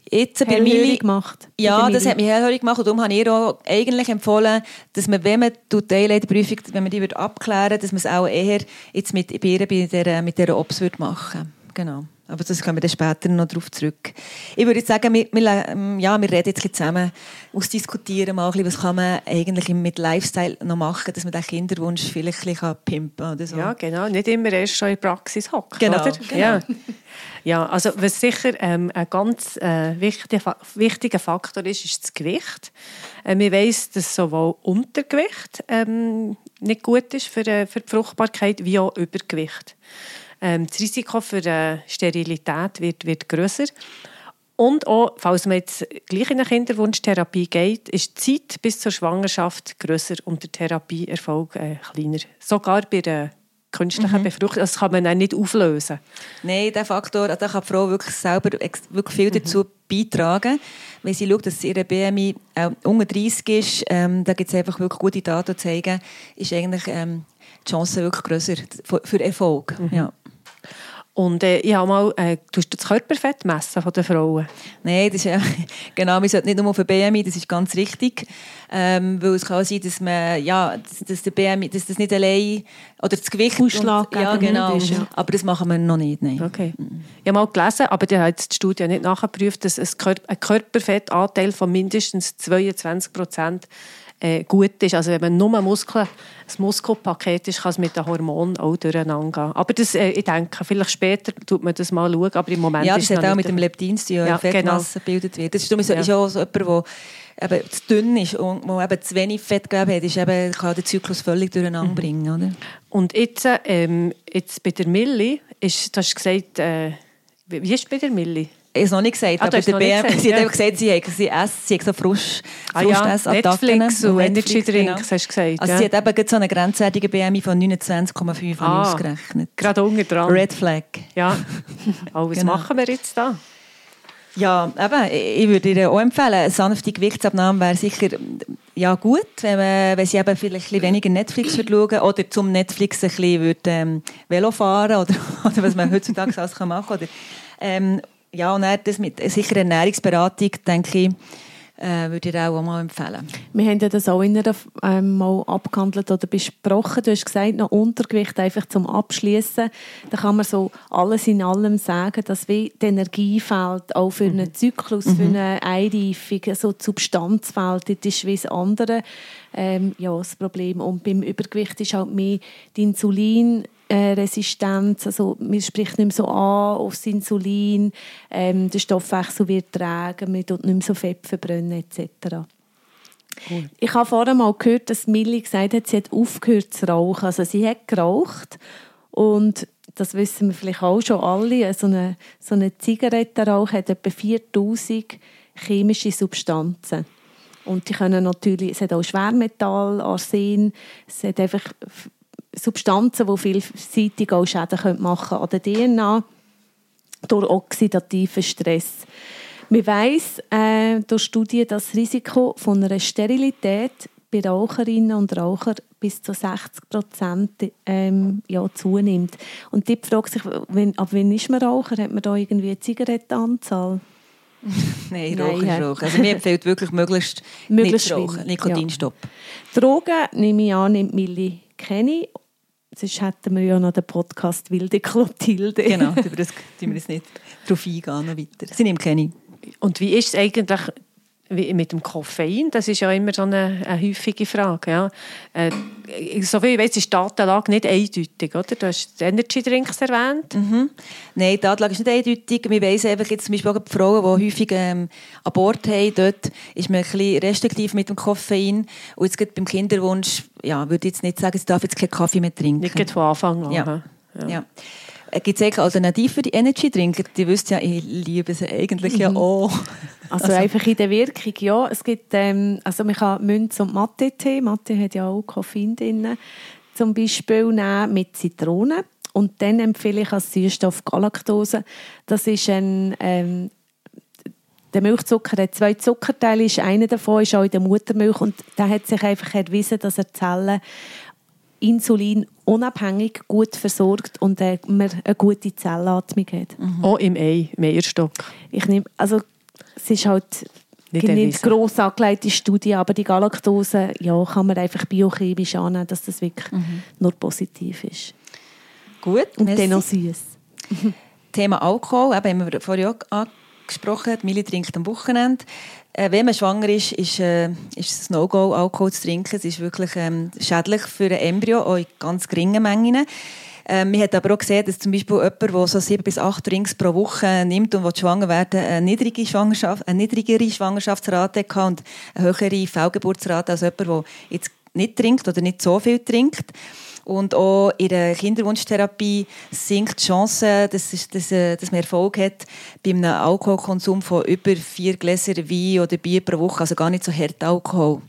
Speaker 3: Jetzt bei
Speaker 1: hellhörig
Speaker 3: Mili
Speaker 1: macht. bei
Speaker 3: Ja,
Speaker 1: der
Speaker 3: das hat mich hellhörig gemacht und darum habe ich auch eigentlich empfohlen, dass man, wenn man die Eyeliderprüfung, wenn man die würde abklären dass man es auch eher jetzt mit, bei der, mit dieser Ops würde machen Genau. Aber das kommen wir dann später noch darauf zurück. Ich würde jetzt sagen, wir, wir, ähm, ja, wir reden jetzt zusammen, ausdiskutieren mal, ein bisschen, was kann man eigentlich mit Lifestyle noch machen, dass man den Kinderwunsch vielleicht ein bisschen pimpen kann oder so.
Speaker 2: Ja, genau. Nicht immer erst schon in der Praxis hocken.
Speaker 3: Genau,
Speaker 2: Oder?
Speaker 3: genau.
Speaker 2: Ja. ja, also was sicher ähm, ein ganz äh, wichtiger, wichtiger Faktor ist, ist das Gewicht. Äh, wir weiss, dass sowohl Untergewicht ähm, nicht gut ist für, äh, für die Fruchtbarkeit, wie auch Übergewicht. Ähm, das Risiko für äh, Sterilität wird, wird grösser. Und auch, falls man jetzt gleich in eine Kinderwunschtherapie geht, ist die Zeit bis zur Schwangerschaft grösser und der Therapieerfolg äh, kleiner. Sogar bei der künstlichen Befruchtung. Das kann man dann nicht auflösen.
Speaker 3: Nein, der Faktor, da kann die Frau wirklich selber wirklich viel dazu beitragen. Wenn sie schaut, dass ihre BMI äh, unter 30 ist, ähm, da gibt es einfach wirklich gute Daten, die zeigen, ist eigentlich ähm, die Chance wirklich grösser für, Erfolg. Ja.
Speaker 2: Und äh, ich habe mal, äh, tust du das Körperfett messen von den Frauen?
Speaker 3: Nein, das ist ja, genau, wir sollten nicht nur auf den BMI, das ist ganz richtig, ähm, weil es kann sein, dass man, ja, dass, dass der BMI, dass das nicht allein, oder das Gewicht,
Speaker 1: Ausschlag
Speaker 3: und, ja genau,
Speaker 1: ist, ja.
Speaker 3: aber das machen wir noch nicht, nein.
Speaker 2: Okay. Ich habe mal gelesen, aber die hat die Studie nicht nachgeprüft, dass ein, Kör ein Körperfettanteil von mindestens 22 Prozent äh, gut ist. Also wenn man nur Muskeln, ein Muskelpaket ist, kann es mit den Hormonen auch durcheinander gehen. Aber das, äh, ich denke, vielleicht später tut man das mal schauen, aber im Moment
Speaker 3: Ja,
Speaker 2: ist
Speaker 3: das
Speaker 2: es
Speaker 3: hat
Speaker 2: noch
Speaker 3: auch
Speaker 2: nicht
Speaker 3: mit dem Leptin zu tun,
Speaker 2: Ja,
Speaker 3: ja, Fettmasse gebildet wird. Das ist, darum
Speaker 2: Ja.
Speaker 3: ist auch so jemand, der eben zu dünn ist und wo eben zu wenig Fettgewebe hat, ist eben, kann den Zyklus völlig durcheinander
Speaker 2: Mhm.
Speaker 3: bringen. Oder?
Speaker 2: Und jetzt, ähm, jetzt bei der Milli, ist, du hast gesagt, äh, wie wie ist es bei der Milli?
Speaker 3: Habe es noch nicht gesagt,
Speaker 2: Ah,
Speaker 3: aber der BM,
Speaker 2: gesagt,
Speaker 3: sie hat
Speaker 2: ja.
Speaker 3: einfach gesagt, sie, hat, sie, esst, sie hat so Frusch,
Speaker 2: Ah ja. Netflix und Energy Drinks,
Speaker 3: genau.
Speaker 2: hast du gesagt.
Speaker 3: Also
Speaker 2: ja.
Speaker 3: sie hat eben gerade so einen grenzwertigen BMI von 29,5
Speaker 2: Ah,
Speaker 3: ausgerechnet.
Speaker 2: Gerade unten dran.
Speaker 3: Red Flag.
Speaker 2: Ja. Oh, was
Speaker 3: Genau.
Speaker 2: machen wir jetzt da?
Speaker 3: Ja, eben, ich würde ihr auch empfehlen, eine sanfte Gewichtsabnahme wäre sicher ja, gut, wenn, man, wenn sie eben vielleicht ein bisschen weniger Netflix würde schauen oder zum Netflix ein bisschen würde, ähm, Velo fahren oder, oder was man heutzutage alles kann machen kann. Ähm, ja, und das mit sicher Ernährungsberatung, denke ich, äh, würde ich auch mal empfehlen.
Speaker 1: Wir haben ja das auch in einer, ähm, mal abgehandelt oder besprochen. Du hast gesagt, noch Untergewicht einfach zum Abschließen. Da kann man so alles in allem sagen, dass wie die Energie fehlt, auch für einen Zyklus, für eine Einreifung, so die Substanz fehlt. Das ist wie das andere ähm, ja, das Problem. Und beim Übergewicht ist halt mehr die Insulin äh, Resistenz, also man spricht nicht mehr so an aufs Insulin, ähm, der Stoffwechsel wird träge, man tut nicht mehr so Fett verbrennen etc. Ich habe vorher mal gehört, dass Millie gesagt hat, sie hat aufgehört zu rauchen. Also sie hat geraucht und das wissen wir vielleicht auch schon alle, so eine, so eine Zigarettenrauch hat etwa 4000 chemische Substanzen. Und die können natürlich, es hat auch Schwermetall, Arsen, es hat einfach Substanzen, die vielseitig auch Schäden können machen an der DNA durch oxidativen Stress. Man weiss äh, durch Studien, dass das Risiko von einer Sterilität bei Raucherinnen und Rauchern bis zu 60 Prozent ähm, ja, zunimmt. Und die fragt sich, wenn, ab wann ist man Raucher? Hat man da irgendwie eine Zigarettenanzahl?
Speaker 3: Nein,
Speaker 1: Nein,
Speaker 3: Rauchen
Speaker 1: ja.
Speaker 3: ist Rauchen. Also mir empfiehlt wirklich möglichst,
Speaker 1: Möglichst
Speaker 3: nicht rauchen. Nikotinstopp.
Speaker 1: Drogen, nehme ich an, nimmt Milli kenne Sonst hätten wir ja noch den Podcast «Wilde Clotilde».
Speaker 3: Genau, über das tun wir jetzt nicht drauf eingehen, noch weiter. Sie nimmt keine.
Speaker 2: Und wie ist es eigentlich, wie mit dem Koffein, das ist ja immer so eine, eine häufige Frage. Ja. Äh, so viel ich weiß, ist die Datenlage nicht eindeutig, oder? Du hast Energy Drinks erwähnt.
Speaker 3: Mhm. Nein, die Datenlage ist nicht eindeutig. Wir wissen einfach jetzt zum Beispiel auch die Frauen, die häufig ähm, an Bord haben, dort ist man ein bisschen restriktiv mit dem Koffein. Und jetzt gerade beim Kinderwunsch, ja, würde ich jetzt nicht sagen, sie darf jetzt keinen Kaffee mehr trinken.
Speaker 2: Nicht von Anfang an.
Speaker 3: Ja.
Speaker 2: Ja.
Speaker 3: Ja. Äh, Gibt es eigentlich Alternativen für die Energy-Drinker? Die wisst ja, ich liebe sie eigentlich ja auch.
Speaker 1: Also, einfach in der Wirkung, ja. Es gibt, ähm, also man kann Münz- und Mathe-Tee, Mathe hat ja auch Koffein drin, zum Beispiel nehmen mit Zitrone. Und dann empfehle ich als Süßstoff Galaktose. Das ist ein, ähm, der Milchzucker hat zwei Zuckerteile, ist einer davon ist auch in der Muttermilch und da hat sich einfach erwiesen, dass er Zellen Insulin unabhängig gut versorgt und äh, man eine gute Zellatmung hat.
Speaker 2: Auch im Ei, im Eierstock.
Speaker 1: Ich nehme, also es ist halt
Speaker 2: Nicht
Speaker 1: nicht, gross angelegte Studie, aber die Galaktose ja, kann man einfach biochemisch annehmen, dass das wirklich nur positiv ist.
Speaker 3: Gut,
Speaker 1: Und
Speaker 3: merci.
Speaker 1: dann noch süß.
Speaker 3: Thema Alkohol, eben, haben wir vorhin auch angesprochen, die Milli trinkt am Wochenende. Äh, wenn man schwanger ist, ist, äh, ist es No-Go, Alkohol zu trinken. Es ist wirklich ähm, schädlich für ein Embryo, auch in ganz geringen Mengen. Ähm, man hat aber auch gesehen, dass zum Beispiel jemand, der so sieben bis acht Drinks pro Woche nimmt und schwanger werden eine, niedrige Schwangerschaft, eine niedrigere Schwangerschaftsrate hatte und eine höhere Fehlgeburtsrate als jemand, der jetzt nicht trinkt oder nicht so viel trinkt. Und auch in der Kinderwunschtherapie sinkt die Chance, dass, dass, äh, dass man Erfolg hat bei einem Alkoholkonsum von über vier Gläser Wein oder Bier pro Woche, also gar nicht so hart Alkohol.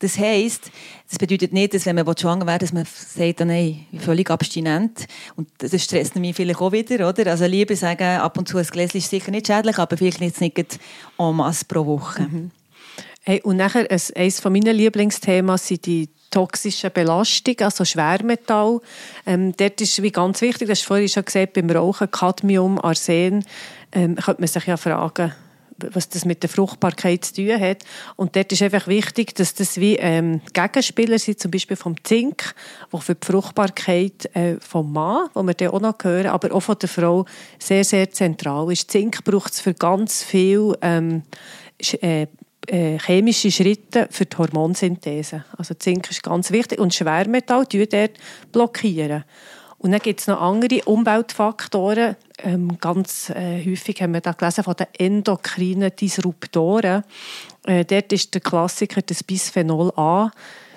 Speaker 3: Das heisst, das bedeutet nicht, dass wenn man schwanger will, dass man sagt, oh nein, völlig abstinent. Und das stresst mich vielleicht auch wieder, oder? Also lieber sagen, ab und zu ein Gläschen ist sicher nicht schädlich, aber vielleicht nicht nicht en masse pro Woche.
Speaker 2: Hey, und nachher, ein- eines von meinen Lieblingsthemen sind die toxischen Belastungen, also Schwermetall. Ähm, dort ist wie ganz wichtig, das hast du vorhin schon gesagt, beim Rauchen, Cadmium, Arsen, ähm, könnte man sich ja fragen, was das mit der Fruchtbarkeit zu tun hat. Und dort ist einfach wichtig, dass das wie ähm, Gegenspieler sind, zum Beispiel vom Zink, wo für die Fruchtbarkeit äh, vom Mann, wo wir dann auch noch hören, aber auch von der Frau sehr, sehr zentral ist. Zink braucht es für ganz viel ähm, äh, äh, chemische Schritte für die Hormonsynthese. Also Zink ist ganz wichtig und Schwermetall dort blockieren. Und dann gibt es noch andere Umweltfaktoren. Ähm, ganz äh, häufig haben wir da gelesen von den endokrinen Disruptoren. Äh, dort ist der Klassiker das Bisphenol A.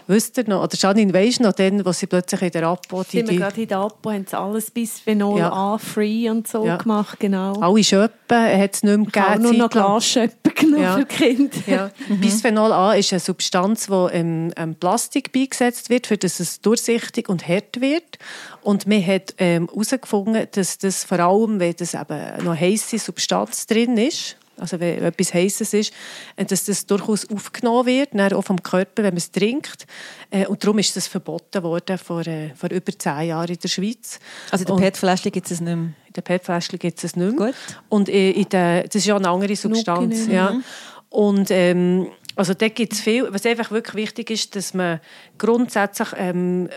Speaker 2: Wisst ihr noch, oder Janine, weisst du noch, dann, wo sie plötzlich in der Apo die,
Speaker 1: Sind wir
Speaker 2: die,
Speaker 1: gerade in der Apo, haben sie alles bis Phenol
Speaker 2: Ja.
Speaker 1: A free und so
Speaker 2: Ja.
Speaker 1: gemacht, genau.
Speaker 2: alle Schöppen hat es nicht mehr
Speaker 1: Ich habe
Speaker 2: gegeben.
Speaker 1: nur noch
Speaker 2: zeitlang.
Speaker 1: Glasschöpfen genommen
Speaker 2: Ja.
Speaker 1: für Kinder.
Speaker 2: Ja. Bisphenol A ist eine Substanz, die im ähm, Plastik beigesetzt wird, für das es durchsichtig und hart wird. Und man hat ähm, herausgefunden, dass das vor allem, wenn das eben noch heisse Substanz drin ist, also wenn etwas Heißes ist, äh, dass das durchaus aufgenommen wird, dann auch vom Körper, wenn man es trinkt. Äh, Und darum ist das verboten worden vor, äh, vor über zehn Jahren in der Schweiz.
Speaker 3: Also in der PET-Fläschchen gibt es nicht mehr.
Speaker 2: in den PET-Fläschchen gibt es es nicht mehr.
Speaker 3: Gut.
Speaker 2: Und in der, das ist ja eine andere Substanz. Ja. Und ähm, also da gibt es viel. Was einfach wirklich wichtig ist, dass man grundsätzlich ähm,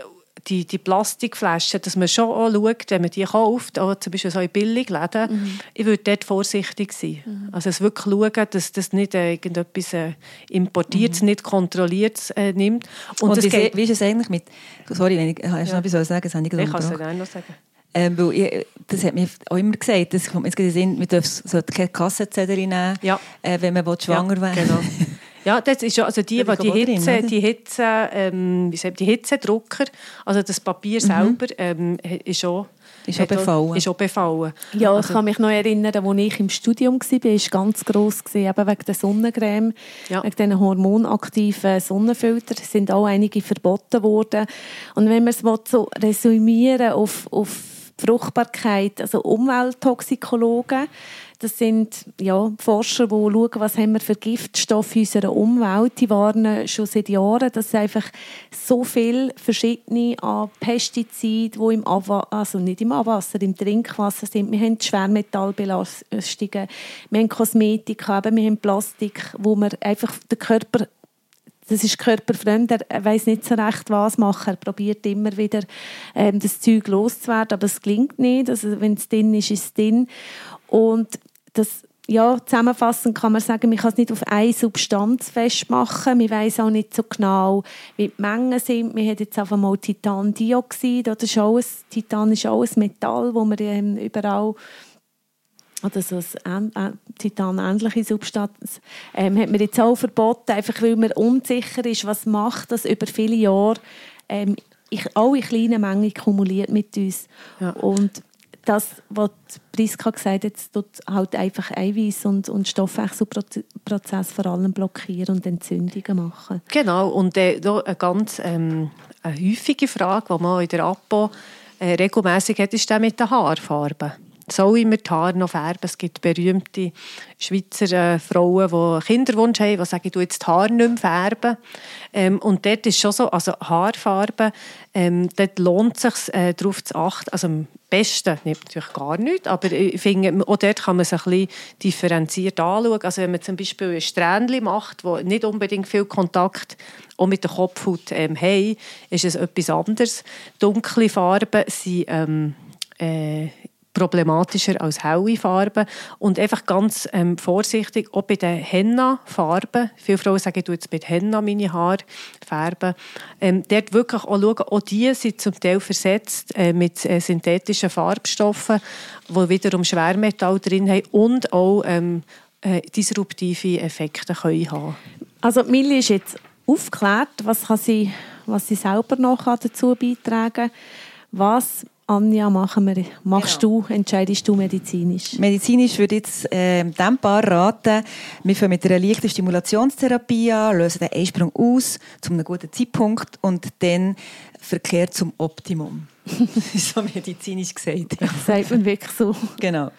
Speaker 2: die, die Plastikflaschen, dass man schon auch schaut, wenn man die kauft, auch zum Beispiel so in Billigläden, ich würde dort vorsichtig sein. Also es wirklich schauen, dass das nicht äh, irgendetwas äh, importiertes, nicht kontrolliertes äh, nimmt. Und,
Speaker 3: Und, wie,
Speaker 2: geht...
Speaker 3: wie ist es eigentlich mit... Sorry, wenn ich, ich ja. noch etwas sagen das habe ich
Speaker 2: Ich kann es dir noch sagen.
Speaker 3: Ähm, weil ich, das hat mir auch immer gesagt, das kommt mir jetzt in den Sinn, man darf so keine Kassenzettel nehmen,
Speaker 2: Ja.
Speaker 3: äh, wenn man will, schwanger
Speaker 2: ja,
Speaker 3: werden
Speaker 2: Genau. Ja, das ist ja, also die, die, die Hitze,
Speaker 3: drin,
Speaker 2: die Hitze, ähm, wie sagt, die Hitzedrucker, also das Papier selber, ähm, ist auch,
Speaker 3: Mhm. Ist auch befallen.
Speaker 2: Ist auch befallen.
Speaker 1: Ja,
Speaker 2: Also
Speaker 1: ich kann mich noch erinnern, als ich im Studium war, war es ganz gross, gewesen, eben wegen der Sonnencreme,
Speaker 2: Ja.
Speaker 1: wegen diesen hormonaktiven Sonnenfiltern sind auch einige verboten worden. Und wenn man es so resümieren auf, auf die Fruchtbarkeit, also Umwelttoxikologen, das sind ja, Forscher, die schauen, was haben wir für Giftstoffe in unserer Umwelt. Die warnen schon seit Jahren, dass es einfach so viele verschiedene an Pestizide, die im Abwa also nicht im Abwasser, im Trinkwasser sind. Wir haben Schwermetallbelastungen, wir haben Kosmetika, wir haben Plastik, wo man einfach den Körper das ist körperfremd, er weiß nicht so recht, was machen. Er probiert immer wieder, ähm, das Zeug loszuwerden, aber es gelingt nicht. Also, wenn es drin ist, ist es drin. Und das ja, zusammenfassend kann man sagen, man kann es nicht auf eine Substanz festmachen. Wir wissen auch nicht so genau, wie die Mengen sind. Wir haben jetzt einfach mal Titandioxid. Oder ist auch ein, Titan ist auch ein Metall, wo man ähm, überall oder so eine äh, titanähnliche Substanz, ähm, hat man jetzt auch verboten, einfach weil man unsicher ist, was macht das über viele Jahre ähm, ich, auch in kleinen Mengen kumuliert mit uns.
Speaker 2: Ja.
Speaker 1: Und das, was Priska gesagt hat, tut halt einfach Eiweiß und, und Stoffwechselprozess vor allem blockieren und Entzündungen machen.
Speaker 2: Genau, und äh, eine ganz ähm, eine häufige Frage, die man in der Apo äh, regelmäßig hat, ist die mit der Haarfarbe. Soll ich mir die Haare noch färben? Es gibt berühmte Schweizer äh, Frauen, die Kinderwunsch haben, die sagen, ich jetzt die Haare nicht mehr färben. Ähm, und dort ist schon so, also Haarfarbe, ähm, dort lohnt es sich, äh, darauf zu achten. Also am besten, nicht natürlich gar nicht, aber ich finde, auch dort kann man es ein bisschen differenziert anschauen. Also wenn man zum Beispiel ein Strähnchen macht, wo nicht unbedingt viel Kontakt auch mit der Kopfhaut ähm, haben, ist es etwas anderes. Dunkle Farben sind ähm, äh, problematischer als helle Farben. Und einfach ganz ähm, vorsichtig, auch bei den Henna-Farben. Viele Frauen sagen, ich tue jetzt mit Henna meine Haare färben. Ähm, dort wirklich auch schauen, auch die sind zum Teil versetzt äh, mit äh, synthetischen Farbstoffen, die wiederum Schwermetall drin haben und auch ähm, äh, disruptive Effekte können haben
Speaker 1: Also Millie ist jetzt aufgeklärt, was, kann sie, was sie selber noch dazu beitragen kann. Was Anja, machen wir, machst
Speaker 3: Genau.
Speaker 1: du, entscheidest du medizinisch?
Speaker 3: Medizinisch würde ich jetzt äh, dem Paar raten, wir fangen mit einer leichten Stimulationstherapie an, lösen den Einsprung aus zu einem guten Zeitpunkt und dann Verkehr zum Optimum. Das ist so medizinisch gesagt. Ja.
Speaker 1: Das sagt man wirklich so.
Speaker 3: Genau.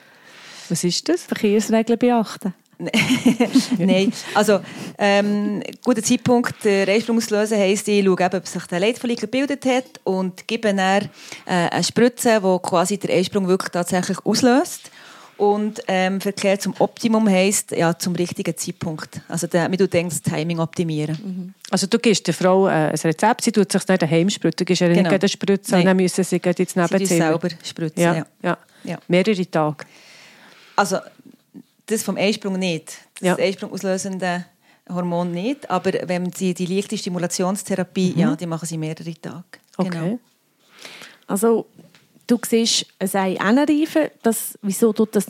Speaker 2: Was ist das?
Speaker 1: Verkehrsregeln beachten.
Speaker 3: Nein, also ähm, guter Zeitpunkt, den Einsprung auslösen heisst, ich schaue, ob sich der Leitfollikel gebildet hat und gebe dann äh, eine Spritze, die quasi den Einsprung wirklich tatsächlich auslöst. Und ähm, Verkehr zum Optimum heisst, ja, zum richtigen Zeitpunkt. Also der, wie du denkst, das Timing optimieren.
Speaker 2: Also du gibst der Frau äh, ein Rezept, sie tut sich nicht daheim spritzen, du gibst ihr
Speaker 3: Genau.
Speaker 2: nicht eine Spritze,
Speaker 3: Nein.
Speaker 2: dann müssen sie ins
Speaker 3: Sie
Speaker 2: Nebenzimmer.
Speaker 3: selber spritzen,
Speaker 2: Ja,
Speaker 3: ja.
Speaker 2: ja.
Speaker 3: Ja.
Speaker 2: Mehrere Tage.
Speaker 3: Also das vom Einsprung nicht. Das
Speaker 2: Ja.
Speaker 3: Einsprung auslösende Hormon nicht. Aber wenn sie die leichte Stimulationstherapie, ja, die machen sie mehrere Tage.
Speaker 2: Okay.
Speaker 3: Genau.
Speaker 1: Also, du siehst ein Ei anreifen. Das, wieso tut, das,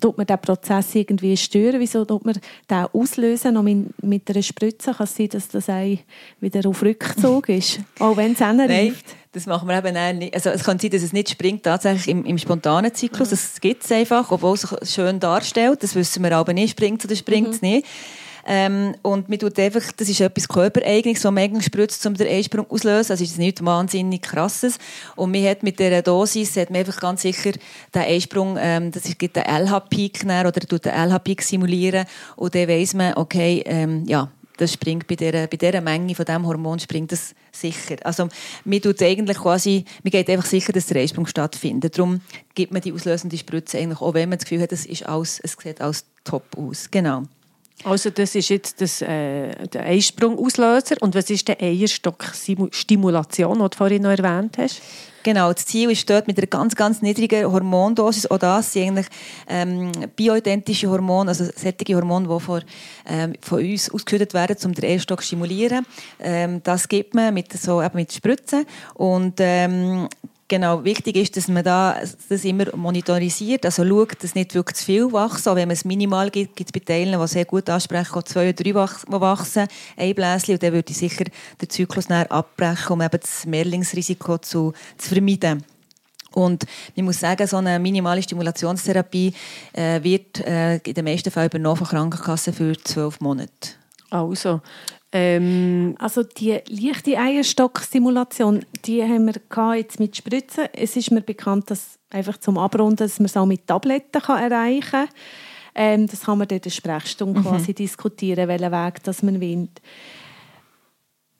Speaker 1: tut man diesen Prozess irgendwie stören? Wieso tut man den auslösen? Noch mit, mit einer Spritze kann es sein, dass das Ei wieder auf Rückzug ist. Auch wenn es
Speaker 3: Nein,
Speaker 1: anreift.
Speaker 3: das machen wir eben nicht. Also es kann sein, dass es nicht springt, tatsächlich im, im spontanen Zyklus. Das gibt es einfach, obwohl es schön darstellt. Das wissen wir aber nicht, springt es oder springt es nicht. Ähm, und man tut einfach, das ist etwas Körpereigenes, was man eigentlich spritzt, um den Einsprung auszulösen. Also ist nichts wahnsinnig krasses. Und man hat mit dieser Dosis hat man einfach ganz sicher den Einsprung, ähm, das gibt den LH-Peak oder tut den LH-Peak simulieren. Und dann weiss man, okay, ähm, ja, das springt bei dieser, bei dieser Menge von diesem Hormon springt das sicher. Also man tut eigentlich quasi, man geht einfach sicher, dass der Einsprung stattfindet. Darum gibt man die auslösende Spritze eigentlich, auch wenn man das Gefühl hat, es, ist alles, es sieht alles top aus. Genau.
Speaker 2: Also das ist jetzt das, äh, der Einsprung-Auslöser. Und was ist der Eierstock-Stimulation, die du vorhin noch erwähnt hast?
Speaker 3: Genau, das Ziel ist dort mit einer ganz, ganz niedrigen Hormondosis, auch das sind eigentlich ähm, bioidentische Hormone, also solche Hormone, die von, ähm, von uns ausgeschüttet werden, um den Eierstock zu stimulieren. Ähm, das gibt man mit, so, eben mit Spritzen und ähm, Genau, wichtig ist, dass man da das immer monitorisiert, also schaut, dass nicht wirklich zu viel wachsen. Auch wenn man es minimal gibt, gibt es bei Teilen, die sehr gut ansprechen, auch zwei oder drei wachsen, ein Bläschen, und dann würde ich sicher den Zyklus näher abbrechen, um eben das Mehrlingsrisiko zu, zu vermeiden. Und ich muss sagen, so eine minimale Stimulationstherapie äh, wird äh, in den meisten Fällen übernommen von Krankenkassen für zwölf Monate.
Speaker 2: Also, ähm,
Speaker 1: Also die leichte Eierstock-Stimulation, die haben wir jetzt mit Spritzen. Es ist mir bekannt, dass einfach zum Abrunden, dass man es auch mit Tabletten kann erreichen kann. Ähm, das kann man dann in der Sprechstunde quasi diskutieren, welchen Weg das man wählt.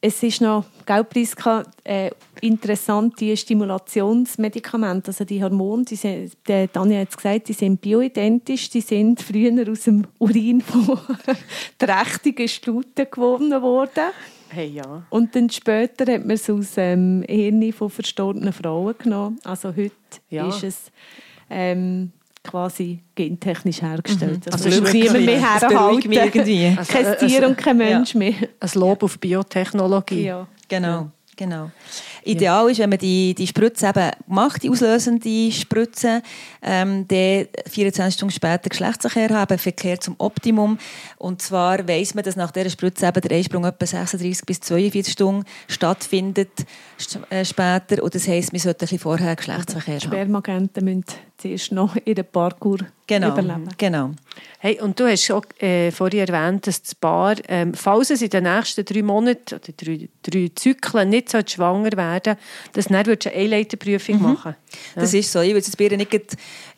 Speaker 1: Es ist noch, gell, Priska, äh, interessant, die Stimulationsmedikamente, also die Hormone, die sind, der Tanja hat es gesagt, die sind bioidentisch, die sind früher aus dem Urin von trächtigen Stuten gewonnen worden.
Speaker 2: hey, ja.
Speaker 1: Und dann später hat man es aus ähm, Hirn von verstorbenen Frauen genommen. Also heute
Speaker 2: Ja.
Speaker 1: ist es ähm, quasi gentechnisch hergestellt.
Speaker 3: Also
Speaker 1: Also, also niemand mehr herhalten.
Speaker 3: irgendwie.
Speaker 2: Also,
Speaker 1: Kein
Speaker 2: äh,
Speaker 1: Tier
Speaker 2: also-
Speaker 1: und kein Mensch mehr.
Speaker 2: Ein Lob auf Biotechnologie.
Speaker 1: Ja.
Speaker 3: Genau, genau. Ideal ist, wenn man die, die Spritze eben macht, die auslösende Spritze, ähm, dann 24 Stunden später Geschlechtsverkehr haben, Verkehr zum Optimum. Und zwar weiss man, dass nach dieser Spritze eben der Einsprung etwa 36 bis 42 Stunden stattfindet st- äh, später. Und das heisst, man sollte ein bisschen vorher Geschlechtsverkehr haben.
Speaker 1: Spermagenten müssen zuerst noch ihren Parkour
Speaker 3: Genau,
Speaker 1: überleben.
Speaker 3: genau.
Speaker 2: Hey, und du hast auch äh, vorhin erwähnt, dass das Paar, ähm, falls es in den nächsten drei Monaten oder drei, drei Zyklen nicht so schwanger werden dass dann würdest du eine Eileiterprüfung machen
Speaker 3: Das ist so. Ich würde es bei ihr nicht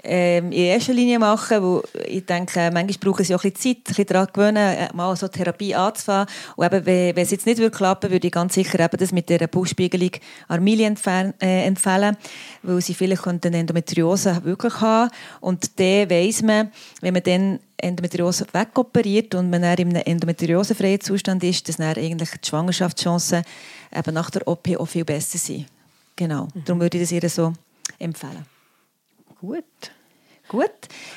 Speaker 3: ähm, in erster Linie machen, weil ich denke, manchmal brauchen sie auch ein bisschen Zeit, ein bisschen daran gewöhnen, äh, mal so Therapie anzufangen. Und eben, wenn, wenn es jetzt nicht würde klappen würde, ich ganz sicher eben das mit der Bauchspiegelung Armilie äh, empfehlen, weil sie vielleicht eine Endometriose wirklich haben. Und dann weiss man, wenn man dann Endometriose wegoperiert und man dann in einem endometriosefreien Zustand ist, dass dann eigentlich die Schwangerschaftschancen eben nach der OP auch viel besser sind. Genau. Darum würde ich das ihr so empfehlen.
Speaker 2: Gut.
Speaker 3: Gut.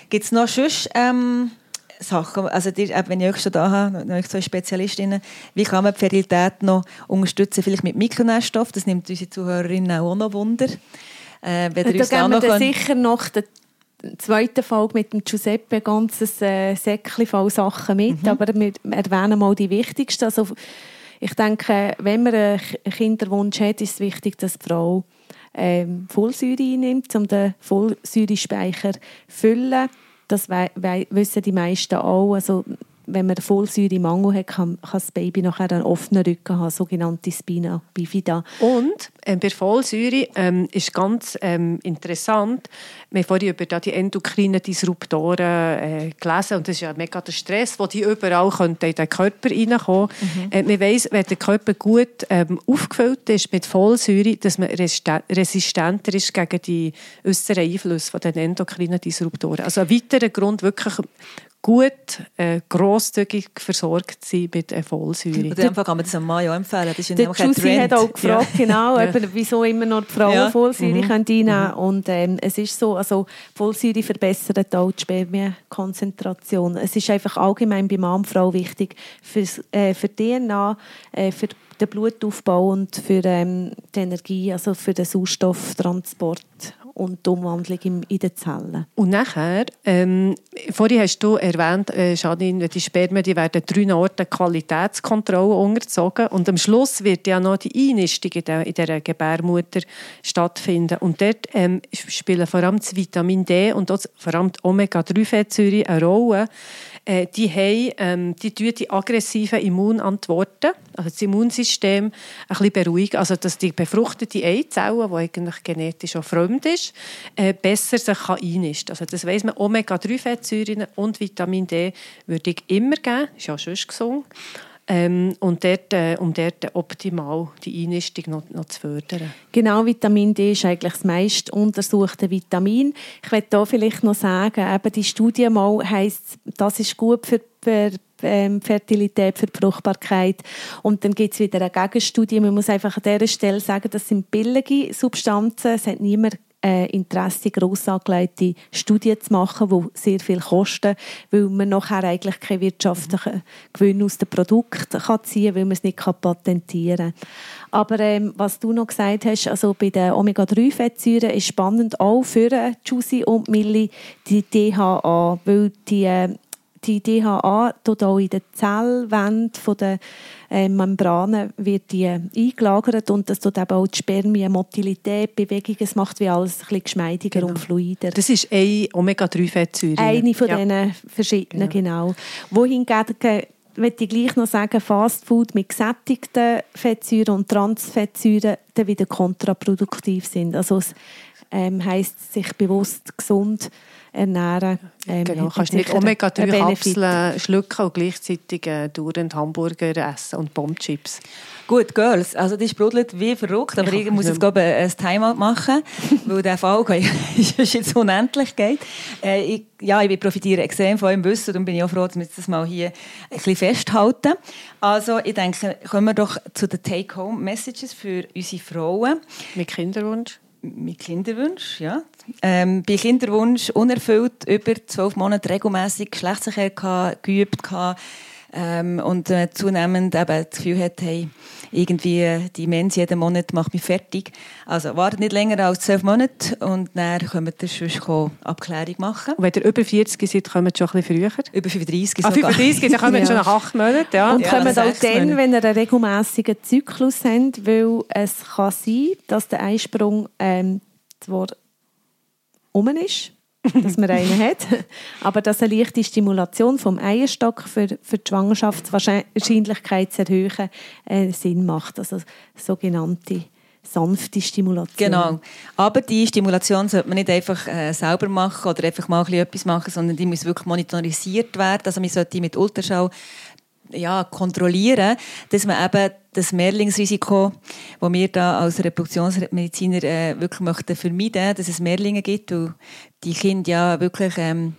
Speaker 3: Gibt es noch sonst ähm, Sachen, also die, äh, wenn ich euch schon da habe, noch zwei Spezialistinnen, wie kann man die Fertilität noch unterstützen, vielleicht mit Mikronährstoffen? Das nimmt unsere Zuhörerinnen auch noch Wunder. Äh,
Speaker 1: Da geben wir dann sicher noch die zweite Folge mit dem Giuseppe ein ganzes äh, Säckchen voll Sachen mit,
Speaker 3: Mhm.
Speaker 1: aber wir erwähnen mal die wichtigsten. Also, ich denke, wenn man einen Kinderwunsch hat, ist es wichtig, dass die Frau ähm, Folsäure einnimmt, um den Folsäurespeicher zu füllen. Das wissen die meisten auch. Also, wenn man Folsäuremangel hat, kann, kann das Baby nachher einen offenen Rücken haben, sogenannte Spina bifida.
Speaker 2: Und ähm, bei Folsäure ähm, ist ganz ähm, interessant, wir haben vorhin über die endokrinen Disruptoren äh, gelesen und das ist ja mega der Stress, wo die überall in den Körper reinkommen äh, Man weiss, wenn der Körper gut ähm, aufgefüllt ist mit Folsäure, dass man resistenter ist gegen die äußeren Einflüsse von den endokrinen Disruptoren. Also ein weiterer Grund, wirklich gut, äh, grosszügig versorgt sein mit äh, Folsäure.
Speaker 3: Und Fall kann man das am Mann ja empfehlen. Das ist ja
Speaker 1: Der Jussi hat auch gefragt, genau,
Speaker 2: Ja.
Speaker 1: eben, wieso immer noch die Frauen
Speaker 3: Ja.
Speaker 1: Folsäure
Speaker 3: Mhm.
Speaker 1: können einnehmen Und ähm, es ist so, also Folsäure verbessert auch die Spermienkonzentration. Es ist einfach allgemein bei Mann und Frau wichtig fürs, äh, für die DNA, äh, für den Blutaufbau und für ähm, die Energie, also für den Sauerstofftransport und die Umwandlung in den Zellen.
Speaker 2: Und nachher, ähm, vorhin hast du erwähnt, äh, Janine, die Spermien die werden drei Orten Qualitätskontrolle unterzogen und am Schluss wird ja noch die Einnistung in der, in der Gebärmutter stattfinden. Und dort ähm, spielen vor allem das Vitamin D und auch vor allem die Omega-3-Fettsäure eine Rolle. Äh, die, haben, ähm, die tun die aggressiven Immunantworten, also das Immunsystem, ein bisschen beruhigen. Also, dass die befruchtete Eizelle, die eigentlich genetisch auch fremd ist, äh, besser sich kann Also, das weiss man, Omega-3-Fettsäuren und Vitamin D würde ich immer geben, ist ja schon gesund. Ähm, und dort, äh, um dort optimal die Einnistung noch, noch zu fördern.
Speaker 1: Genau, Vitamin D ist eigentlich das meist untersuchte Vitamin. Ich möchte da vielleicht noch sagen, eben die Studie mal heisst, das ist gut für die ähm, Fertilität, für die Fruchtbarkeit. Und dann gibt es wieder eine Gegenstudie. Man muss einfach an dieser Stelle sagen, das sind billige Substanzen. Es hat niemand äh, Interesse, gross angelegte Studien zu machen, die sehr viel kosten, weil man nachher eigentlich keinen wirtschaftlichen Gewinn aus dem Produkt kann ziehen kann, weil man es nicht kann patentieren kann. Aber ähm, was du noch gesagt hast, also bei den Omega-3-Fettsäuren ist spannend auch für äh, Juicy und Milli die DHA, weil die äh, die DHA tut auch in den Zellwänden der äh, Membranen wird die eingelagert und das tut eben auch die Spermien, Motilität, Bewegung, es macht wie alles ein bisschen geschmeidiger und fluider.
Speaker 2: Das ist eine Omega-3-Fettsäure.
Speaker 1: Eine von
Speaker 2: Ja.
Speaker 1: diesen verschiedenen, genau. Wohingegen möchte ich gleich noch sagen, Fastfood mit gesättigten Fettsäuren und Transfettsäuren dann wieder kontraproduktiv sind. Also es ähm, heisst, sich bewusst gesund ernähren. Ähm,
Speaker 2: Genau, kannst nicht
Speaker 1: sicher einen Benefit.
Speaker 2: Omega-3-Kapseln schlucken und gleichzeitig äh, dauernd Hamburger essen und Bombchips.
Speaker 3: Gut, Girls, also die sprudelt wie verrückt, aber ich muss jetzt glaube ein Timeout machen, weil der Fall ist jetzt unendlich geht. Äh, ich, ja, ich profitiere extrem von eurem Wissen und bin ich auch froh, dass wir das mal hier ein bisschen festhalten. Also ich denke, kommen wir doch zu den Take-Home-Messages für unsere Frauen.
Speaker 2: Mit Kinderwunsch.
Speaker 3: Mit Kinderwunsch, ja. Ähm, bei Kinderwunsch unerfüllt, über zwölf Monate regelmäßig Geschlechtsverkehr geübt gehabt, ähm, und äh, zunehmend eben das Gefühl hat, hey, irgendwie äh, die Mens jeden Monat macht mich fertig. Also wartet nicht länger als zwölf Monate und dann können wir sonst Abklärung machen.
Speaker 2: Und wenn ihr über 40 seid, kommen schon ein bisschen früher?
Speaker 3: Über 35
Speaker 2: Ah,
Speaker 3: sogar.
Speaker 2: 35, dann kommen wir
Speaker 1: Ja.
Speaker 2: schon nach acht Monaten. Ja.
Speaker 1: Und
Speaker 3: Ja,
Speaker 1: kommen auch dann,
Speaker 3: Monaten.
Speaker 1: wenn ihr einen regelmässigen Zyklus habt, weil es kann sein, dass der Eisprung ähm, um ist, dass man einen hat, aber dass eine leichte Stimulation vom Eierstock für, für die Schwangerschaftswahrscheinlichkeit zu erhöhen äh, Sinn macht. Also sogenannte sanfte Stimulation.
Speaker 3: Genau. Aber die Stimulation sollte man nicht einfach äh, selber machen oder einfach mal ein bisschen etwas machen, sondern die muss wirklich monitorisiert werden. Also man sollte die mit Ultraschall ja, kontrollieren, dass man eben das Mehrlingsrisiko, das wir da als Reproduktionsmediziner äh, wirklich möchten vermeiden, dass es Mehrlinge gibt, weil die Kinder ja wirklich ähm,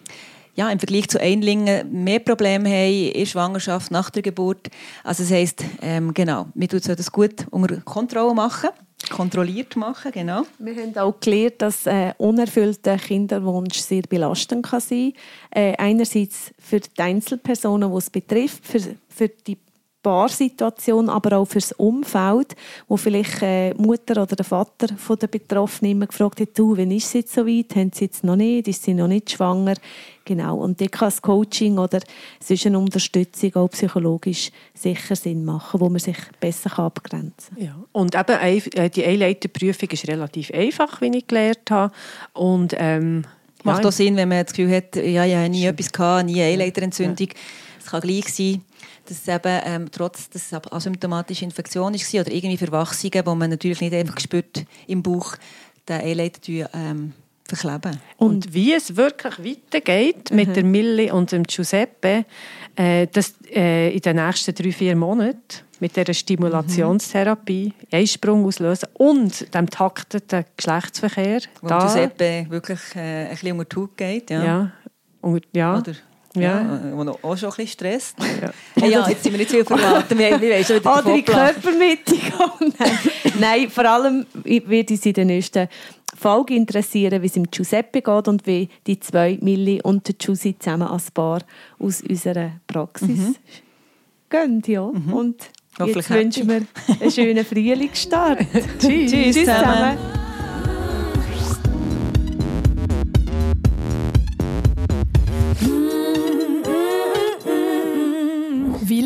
Speaker 3: ja, im Vergleich zu Einlingen mehr Probleme haben in Schwangerschaft, nach der Geburt. Also das heisst, ähm, genau, wir tun das gut unter Kontrolle machen, kontrolliert machen, genau.
Speaker 1: Wir haben auch gelernt, dass äh, unerfüllter Kinderwunsch sehr belastend kann sein kann. Äh, einerseits für die Einzelpersonen, die es betrifft, für, für die Paarsituation, aber auch für das Umfeld, wo vielleicht äh, die Mutter oder der Vater von der Betroffenen immer gefragt hat, du, wann ist es jetzt so weit? Haben sie jetzt noch nicht? Ist sie noch nicht schwanger? Genau. Und da kann das Coaching oder sonst eine Unterstützung auch psychologisch sicher Sinn machen, wo man sich besser kann abgrenzen kann.
Speaker 2: Ja. Und eben äh, die Einleiterprüfung ist relativ einfach, wie ich gelernt habe. Und, ähm,
Speaker 3: Macht
Speaker 2: ja,
Speaker 3: auch Sinn, wenn man das Gefühl hat, ja, ich habe nie etwas gehabt, nie eine Eileiterentzündung. Es kann gleich sein, dass es eben, ähm, trotz dass es eine asymptomatische Infektion war oder irgendwie Verwachsungen, wo man natürlich nicht einfach spürt im Bauch, den Eileiter ähm, verkleben.
Speaker 2: Und wie es wirklich weitergeht mit der Millie und dem Giuseppe, äh, das, äh, in den nächsten drei, vier Monaten mit dieser Stimulationstherapie, Eisprung auslösen und dem takteten Geschlechtsverkehr.
Speaker 3: Wo
Speaker 2: da-
Speaker 3: Giuseppe wirklich äh, ein bisschen unter die Haut geht. Ja.
Speaker 2: Ja. Und, ja.
Speaker 3: Oder,
Speaker 2: Ja.
Speaker 3: ja. Wo noch auch schon ein bisschen stresst.
Speaker 2: Ja.
Speaker 3: Hey, ja, jetzt sind wir nicht zu viel verraten. Wir, wir schon wieder
Speaker 1: Andere
Speaker 3: davonblasen.
Speaker 1: Körpermitte. Nein. Nein, vor allem wird uns in der nächsten Folge interessieren, wie es dem Giuseppe geht und wie die zwei, Milli und der Giussi, zusammen als Paar aus unserer Praxis gehen. Ja. Und
Speaker 3: Hoffentlich
Speaker 1: jetzt wünschen wir einen schönen Frühlingsstart.
Speaker 3: Tschüss,
Speaker 1: Tschüss zusammen.